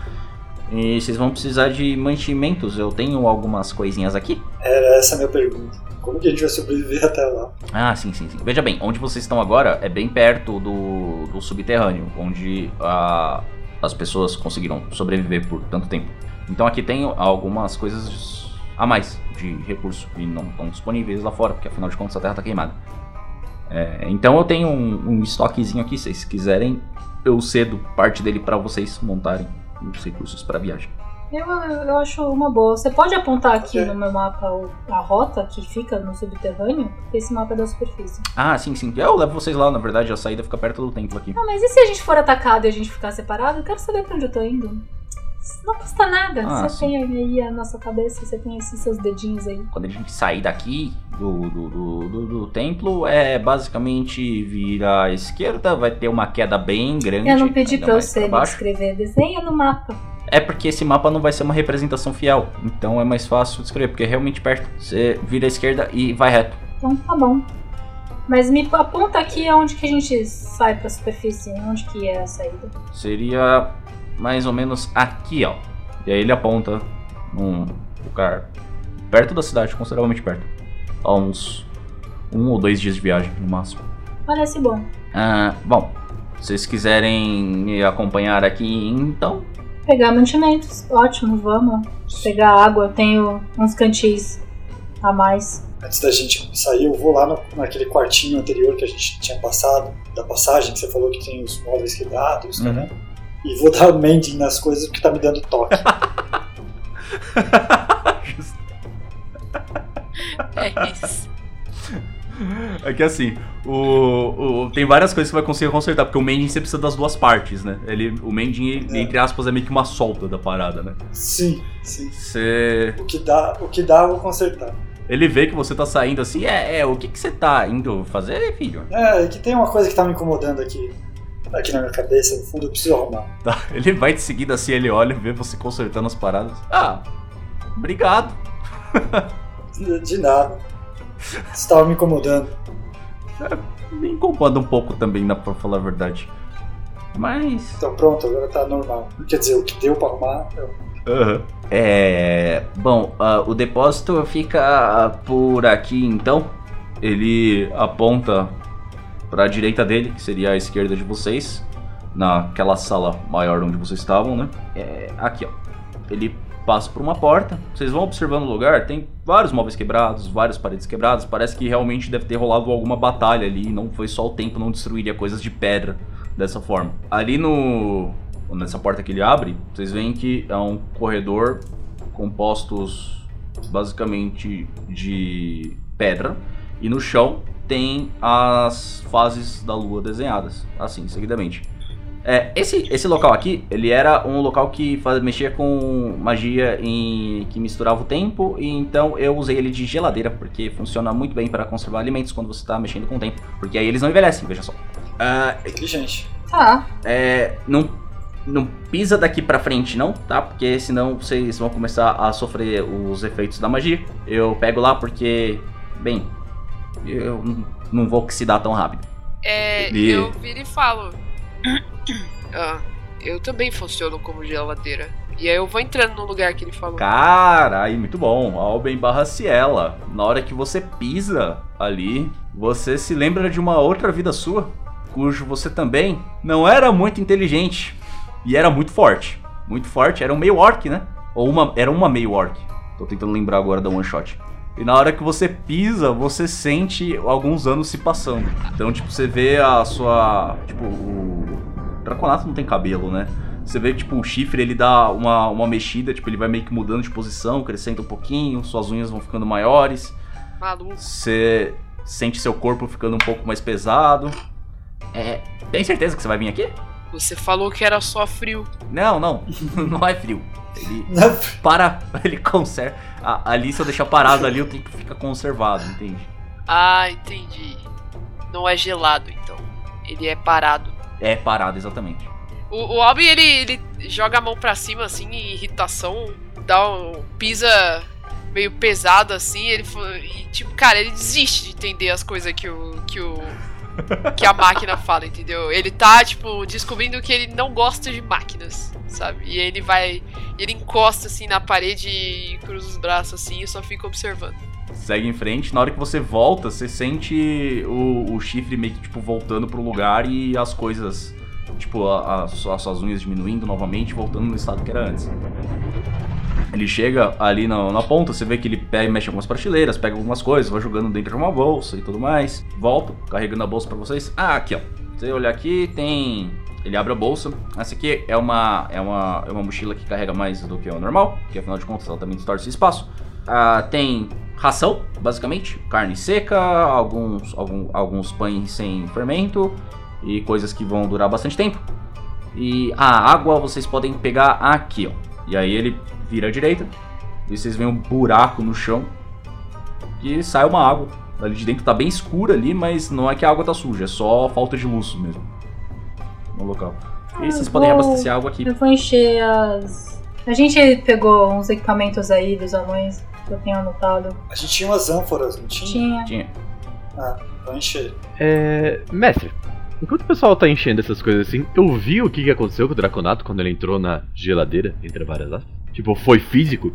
E vocês vão precisar de mantimentos. Eu tenho algumas coisinhas aqui. Era essa a minha pergunta. Como que a gente vai sobreviver até lá? Ah, sim, sim, sim. Veja bem, onde vocês estão agora é bem perto do, do subterrâneo, onde ah, as pessoas conseguiram sobreviver por tanto tempo. Então aqui tem algumas coisas a mais de recurso e não estão disponíveis lá fora, porque afinal de contas a terra está queimada. É, então eu tenho um, um estoquezinho aqui, se vocês quiserem, eu cedo parte dele pra vocês montarem os recursos pra viagem. Eu, eu acho uma boa. Você pode apontar aqui no meu mapa a rota que fica no subterrâneo? Porque esse mapa é da superfície. Ah, sim, sim. Eu levo vocês lá, na verdade, a saída fica perto do templo aqui. Ah, mas e se a gente for atacado e a gente ficar separado? Eu quero saber pra onde eu tô indo. Isso não custa nada. Ah, você sim. tem aí a nossa cabeça, você tem esses seus dedinhos aí. Quando a gente sair daqui do, do, do, do- do templo, é basicamente vira à esquerda, vai ter uma queda bem grande. Eu não pedi pra você me baixo. descrever. Desenha no mapa. É porque esse mapa não vai ser uma representação fiel, então é mais fácil de escrever, porque é realmente perto. Você vira à esquerda e vai reto. Então tá bom. Mas me aponta aqui onde que a gente sai pra superfície, onde que é a saída. Seria mais ou menos aqui, ó. E aí ele aponta num lugar perto da cidade, consideravelmente perto. A uns um ou dois dias de viagem, no máximo. Parece bom. Ah, bom, se vocês quiserem me acompanhar aqui, então. Pegar mantimentos, ótimo, vamos. Pegar água, eu tenho uns cantis a mais. Antes da gente sair, eu vou lá no, naquele quartinho anterior que a gente tinha passado, da passagem, que você falou que tem os móveis quebrados, Uhum. né? E vou dar mending nas coisas porque tá me dando toque. É isso. É que assim, o, o- tem várias coisas que você vai conseguir consertar, porque o mending você precisa das duas partes, né? Ele, o mending, É. entre aspas, é meio que uma solta da parada, né? sim, sim. Você. O que dá, o que dá eu vou consertar. Ele vê que você tá saindo assim, é, é, o que, que você tá indo fazer, filho? É, é que tem uma coisa que tá me incomodando aqui, aqui na minha cabeça, no fundo eu preciso arrumar. Tá, ele vai te seguindo assim, ele olha, vê você consertando as paradas. Ah, obrigado. De nada. Isso tava me incomodando. Me incomoda um pouco também, dá pra falar a verdade. Mas. Então pronto, agora tá normal. Quer dizer, o que deu pra arrumar, eu... Aham. É. Bom, ah, o depósito fica por aqui então. Ele aponta pra direita dele, que seria a esquerda de vocês, naquela sala maior onde vocês estavam, né? É, aqui, ó. Ele passa por uma porta, vocês vão observando o lugar, tem vários móveis quebrados, várias paredes quebradas, parece que realmente deve ter rolado alguma batalha ali, não foi só o tempo não destruiria coisas de pedra dessa forma. Ali no nessa porta que ele abre, vocês veem que é um corredor compostos basicamente de pedra e no chão tem as fases da lua desenhadas, assim, seguidamente. É, esse, esse local aqui, ele era um local que faz, mexia com magia em, que misturava o tempo, e então eu usei ele de geladeira, porque funciona muito bem para conservar alimentos quando você está mexendo com o tempo. Porque aí eles não envelhecem, veja só. Ah, Inteligente. Tá. É, não, não pisa daqui pra frente não, tá? Porque senão vocês vão começar a sofrer os efeitos da magia. Eu pego lá porque, bem, eu não vou oxidar tão rápido. É, E- eu viro e falo. Ah, eu também funciono como geladeira. E aí eu vou entrando no lugar que ele falou. Caralho, muito bom. Alben barra Ciela. Na hora que você pisa ali, você se lembra de uma outra vida sua, cujo você também não era muito inteligente e era muito forte. Muito forte, era um meio orc, né? Ou uma, era uma meio orc. Tô tentando lembrar agora da one shot. E na hora que você pisa, você sente alguns anos se passando. Então, tipo, você vê a sua. Tipo, o. Draconato não tem cabelo, né? Você vê que, tipo, o chifre ele dá uma, uma mexida, tipo, ele vai meio que mudando de posição, crescendo um pouquinho, suas unhas vão ficando maiores. Maluco. Você sente seu corpo ficando um pouco mais pesado. É, tem certeza que você vai vir aqui? Você falou que era só frio. Não, não, não é frio. Ele Não, para, ele conserva. a- Ali, se eu deixar parado ali, o tempo fica conservado, entende? Ah, entendi. Não é gelado, então. Ele é parado. É parado, exatamente. O, o Albi, ele, ele joga a mão pra cima, assim, em irritação, dá um. pisa meio pesado, assim, ele e, tipo, cara, ele desiste de entender as coisas que o. que o. que a máquina fala, entendeu? Ele tá, tipo, descobrindo que ele não gosta de máquinas, sabe? E ele vai. ele encosta, assim, na parede e cruza os braços, assim, e só fica observando. Segue em frente. Na hora que você volta, você sente o, o chifre meio que tipo voltando pro lugar e as coisas Tipo, a- a as suas unhas diminuindo novamente, voltando no estado que era antes. Ele chega ali na, na ponta, você vê que ele pega, mexe algumas prateleiras, pega algumas coisas, vai jogando dentro de uma bolsa e tudo mais. Volta, carregando a bolsa pra vocês. Ah, aqui ó. Você olhar aqui, tem. Ele abre a bolsa. Essa aqui é uma, é uma, é uma mochila que carrega mais do que o normal, que afinal de contas ela também distorce espaço. Ah, tem ração, basicamente, carne seca, alguns, algum, alguns pães sem fermento e coisas que vão durar bastante tempo. E a água vocês podem pegar aqui, ó. E aí ele vira à direita e vocês veem um buraco no chão e sai uma água. Ali de dentro tá bem escura ali, mas não é que a água tá suja, é só falta de luz mesmo no local. E Ah, vocês podem vou- abastecer água aqui. Eu vou encher as. A gente pegou uns equipamentos aí dos anões que eu tenho anotado. A gente tinha umas ânforas, não tinha? Tinha. Tinha. Ah, vou encher. É. Mestre, enquanto o pessoal tá enchendo essas coisas assim, eu vi o que, que aconteceu com o Draconato quando ele entrou na geladeira, entre várias aspas. Tipo, foi físico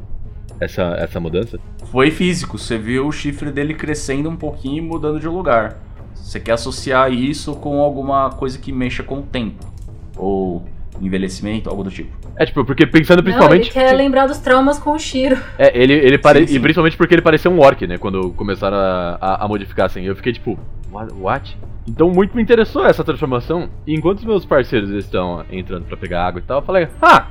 essa, essa mudança? Foi físico, você viu o chifre dele crescendo um pouquinho e mudando de lugar. Você quer associar isso com alguma coisa que mexa com o tempo? Ou envelhecimento, algo do tipo. É, tipo, porque pensando Não, principalmente. ele quer lembrar dos traumas com o Shiro. É, ele, ele pare... Sim, sim. E principalmente porque ele parecia um orc, né? Quando começaram a, a, a modificar assim. Eu fiquei tipo, what? what? Então muito me interessou essa transformação. E enquanto os meus parceiros estão entrando pra pegar água e tal, eu falei, ah,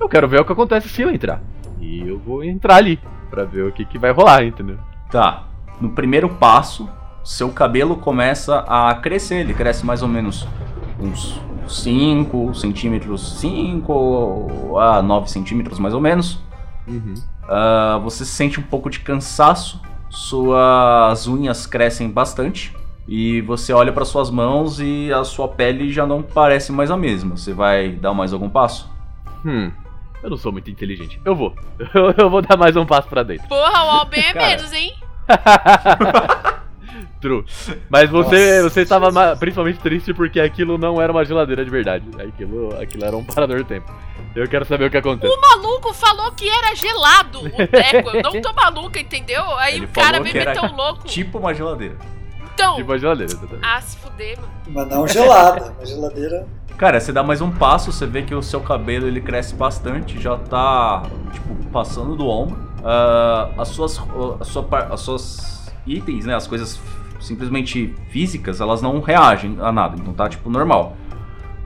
eu quero ver o que acontece se eu entrar. E eu vou entrar ali pra ver o que, que vai rolar, entendeu? Tá. No primeiro passo, seu cabelo começa a crescer. Ele cresce mais ou menos uns 5 centímetros, 5 a 9 centímetros mais ou menos. Uhum. Ah, você sente um pouco de cansaço, suas unhas crescem bastante. E você olha para suas mãos e a sua pele já não parece mais a mesma. Você vai dar mais algum passo? Hum. Eu não sou muito inteligente. Eu vou. Eu, eu vou dar mais um passo pra dentro. Porra, o Alben é menos, hein? True. Mas você, Nossa, você estava Jesus. principalmente triste porque aquilo não era uma geladeira de verdade. Aquilo, aquilo era um parador do tempo. Eu quero saber o que acontece. O maluco falou que era gelado o teco. Eu não tô maluca, entendeu? Aí Ele o cara me meteu louco. Tipo uma geladeira. Então. Tipo uma geladeira, exatamente. Ah, se fuder, mano. Mas não gelada. Uma geladeira. Cara, você dá mais um passo, você vê que o seu cabelo ele cresce bastante, já tá tipo passando do ombro. Ah, as suas a sua as suas itens, né, as coisas simplesmente físicas, elas não reagem a nada, então tá tipo normal.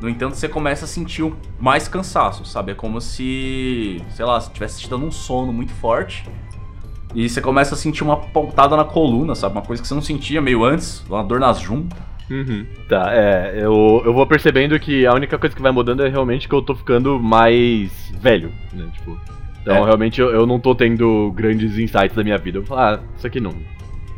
No entanto, você começa a sentir mais cansaço, sabe? É como se, sei lá, se tivesse te dando um sono muito forte. E você começa a sentir uma pontada na coluna, sabe? Uma coisa que você não sentia meio antes, uma dor nas juntas. Uhum. Tá, é. Eu, eu vou percebendo que a única coisa que vai mudando é realmente que eu tô ficando mais velho, né? Tipo. Então, É. realmente, eu, eu não tô tendo grandes insights da minha vida. Eu vou falar, ah, isso aqui não.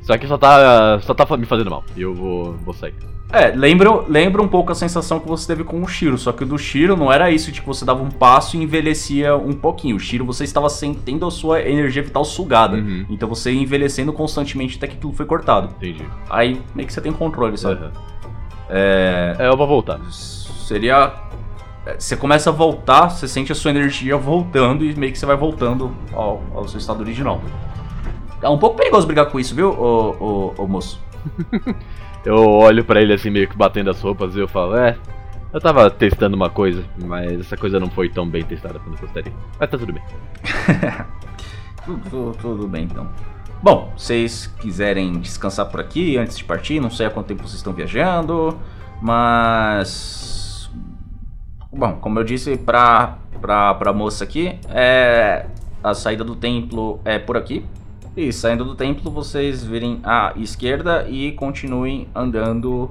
Isso aqui só tá, só tá me fazendo mal. E eu vou, vou sair. É, lembra, lembra um pouco a sensação que você teve com o Shiro, só que o do Shiro não era isso de que você dava um passo e envelhecia um pouquinho. O Shiro você estava sem, tendo a sua energia vital sugada. Uhum. Então você ia envelhecendo constantemente até que aquilo foi cortado. Entendi. Aí meio que você tem controle, sabe? Aham. É, É, eu vou voltar. seria. é, Você começa a voltar, você sente a sua energia voltando e meio que você vai voltando ao, ao seu estado original. É um pouco perigoso brigar com isso, viu, ô, ô, ô moço? Eu olho pra ele assim, meio que batendo as roupas, e eu falo, é. Eu tava testando uma coisa, mas essa coisa não foi tão bem testada quanto eu gostaria. Mas tá tudo bem. Tudo, tudo- tudo bem então. Bom, vocês quiserem descansar por aqui antes de partir, não sei há quanto tempo vocês estão viajando, mas. Bom, como eu disse pra, pra, pra moça aqui, é, a saída do templo é por aqui. E saindo do templo, vocês virem à esquerda e continuem andando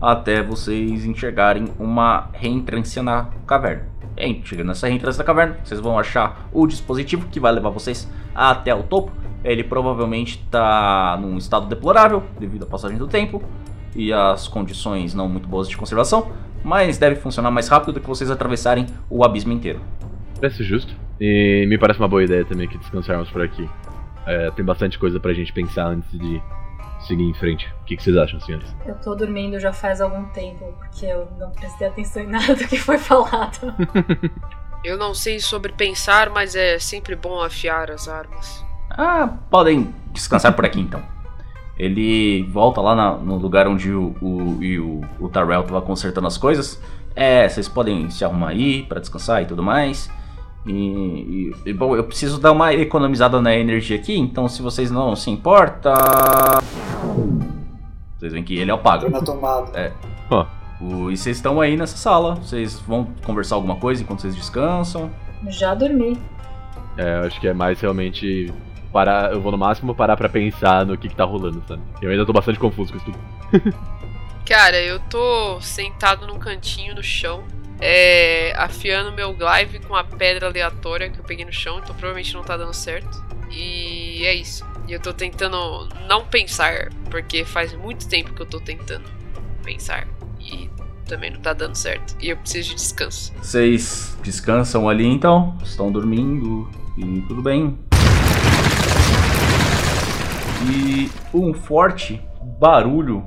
até vocês enxergarem uma reentrância na caverna. Aí, chegando nessa reentrância da caverna, vocês vão achar o dispositivo que vai levar vocês até o topo. Ele provavelmente está num estado deplorável devido à passagem do tempo e às condições não muito boas de conservação, mas deve funcionar mais rápido do que vocês atravessarem o abismo inteiro. Parece justo. E me parece uma boa ideia também que descansarmos por aqui. É, tem bastante coisa pra gente pensar antes de seguir em frente. O que, que vocês acham, senhores? Eu tô dormindo já faz algum tempo, porque eu não prestei atenção em nada do que foi falado. Eu não sei sobre pensar, mas é sempre bom afiar as armas. Ah, podem descansar por aqui então. Ele volta lá na- no lugar onde o, o, e o, o Tarrell tava consertando as coisas. É, vocês podem se arrumar aí pra descansar e tudo mais. E, e- e, bom, eu preciso dar uma economizada na energia aqui, então se vocês não se importam. Vocês veem que ele é o pago. Na tomada. Ó, O- e vocês estão aí nessa sala. Vocês vão conversar alguma coisa enquanto vocês descansam. Já dormi. é, eu acho que é mais realmente parar. Eu vou no máximo parar pra pensar no que, que tá rolando, sabe? Eu ainda tô bastante confuso com isso tudo. Cara, eu tô sentado num cantinho no chão, é, afiando meu glaive com a pedra aleatória que eu peguei no chão, então provavelmente não tá dando certo. E é isso. E eu tô tentando não pensar, porque faz muito tempo que eu tô tentando pensar. E também não tá dando certo. E eu preciso de descanso. Vocês descansam ali então, estão dormindo e tudo bem. E um forte barulho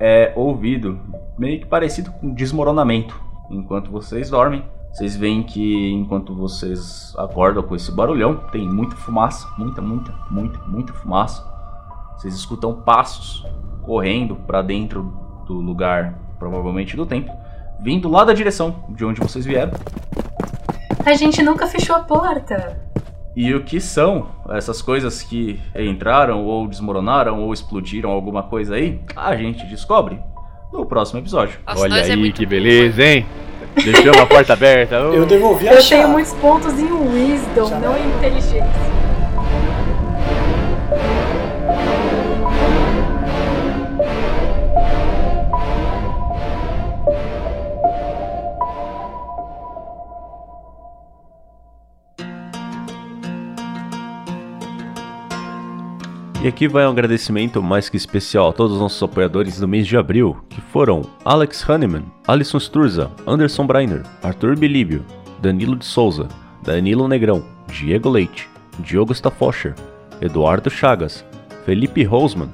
é ouvido, meio que parecido com desmoronamento, enquanto vocês dormem. Vocês veem que enquanto vocês acordam com esse barulhão, tem muita fumaça, muita, muita, muita, muita fumaça. Vocês escutam passos correndo para dentro do lugar, provavelmente do templo, vindo lá da direção de onde vocês vieram. A gente nunca fechou a porta. E o que são essas coisas que entraram ou desmoronaram ou explodiram alguma coisa aí? A gente descobre no próximo episódio. Nossa, Olha é aí muito que bom, beleza, hein? Deixamos a porta aberta. Eu devolvi a Eu chave. tenho muitos pontos em Wisdom, Já não em inteligência. E aqui vai um agradecimento mais que especial a todos os nossos apoiadores do mês de abril, que foram Alex Honeyman, Alisson Sturza, Anderson Breiner, Arthur Bilíbio, Danilo de Souza, Danilo Negrão, Diego Leite, Diogo Stafoscher, Eduardo Chagas, Felipe Rosman,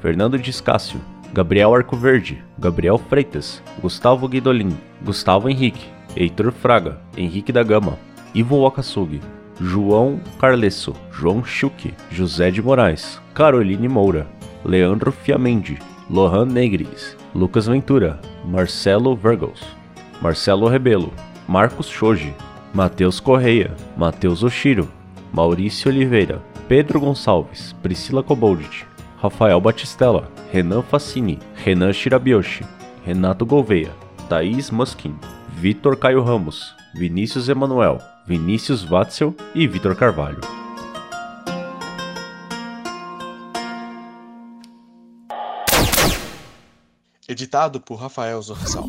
Fernando Discácio, Gabriel Arcoverde, Gabriel Freitas, Gustavo Guidolin, Gustavo Henrique, Heitor Fraga, Henrique da Gama, Ivo Wakasugi, João Carlesso, João Schuch, José de Moraes, Caroline Moura, Leandro Fiamendi, Lohan Negris, Lucas Ventura, Marcelo Virgos, Marcelo Rebelo, Marcos Shoji, Matheus Correia, Matheus Oshiro, Maurício Oliveira, Pedro Gonçalves, Priscila Koboldit, Rafael Batistella, Renan Facini, Renan Shirabioshi, Renato Gouveia, Thaís Muskin, Vitor Caio Ramos, Vinícius Emanuel, Vinícius Watzel e Vitor Carvalho. Editado por Rafael Zorzal.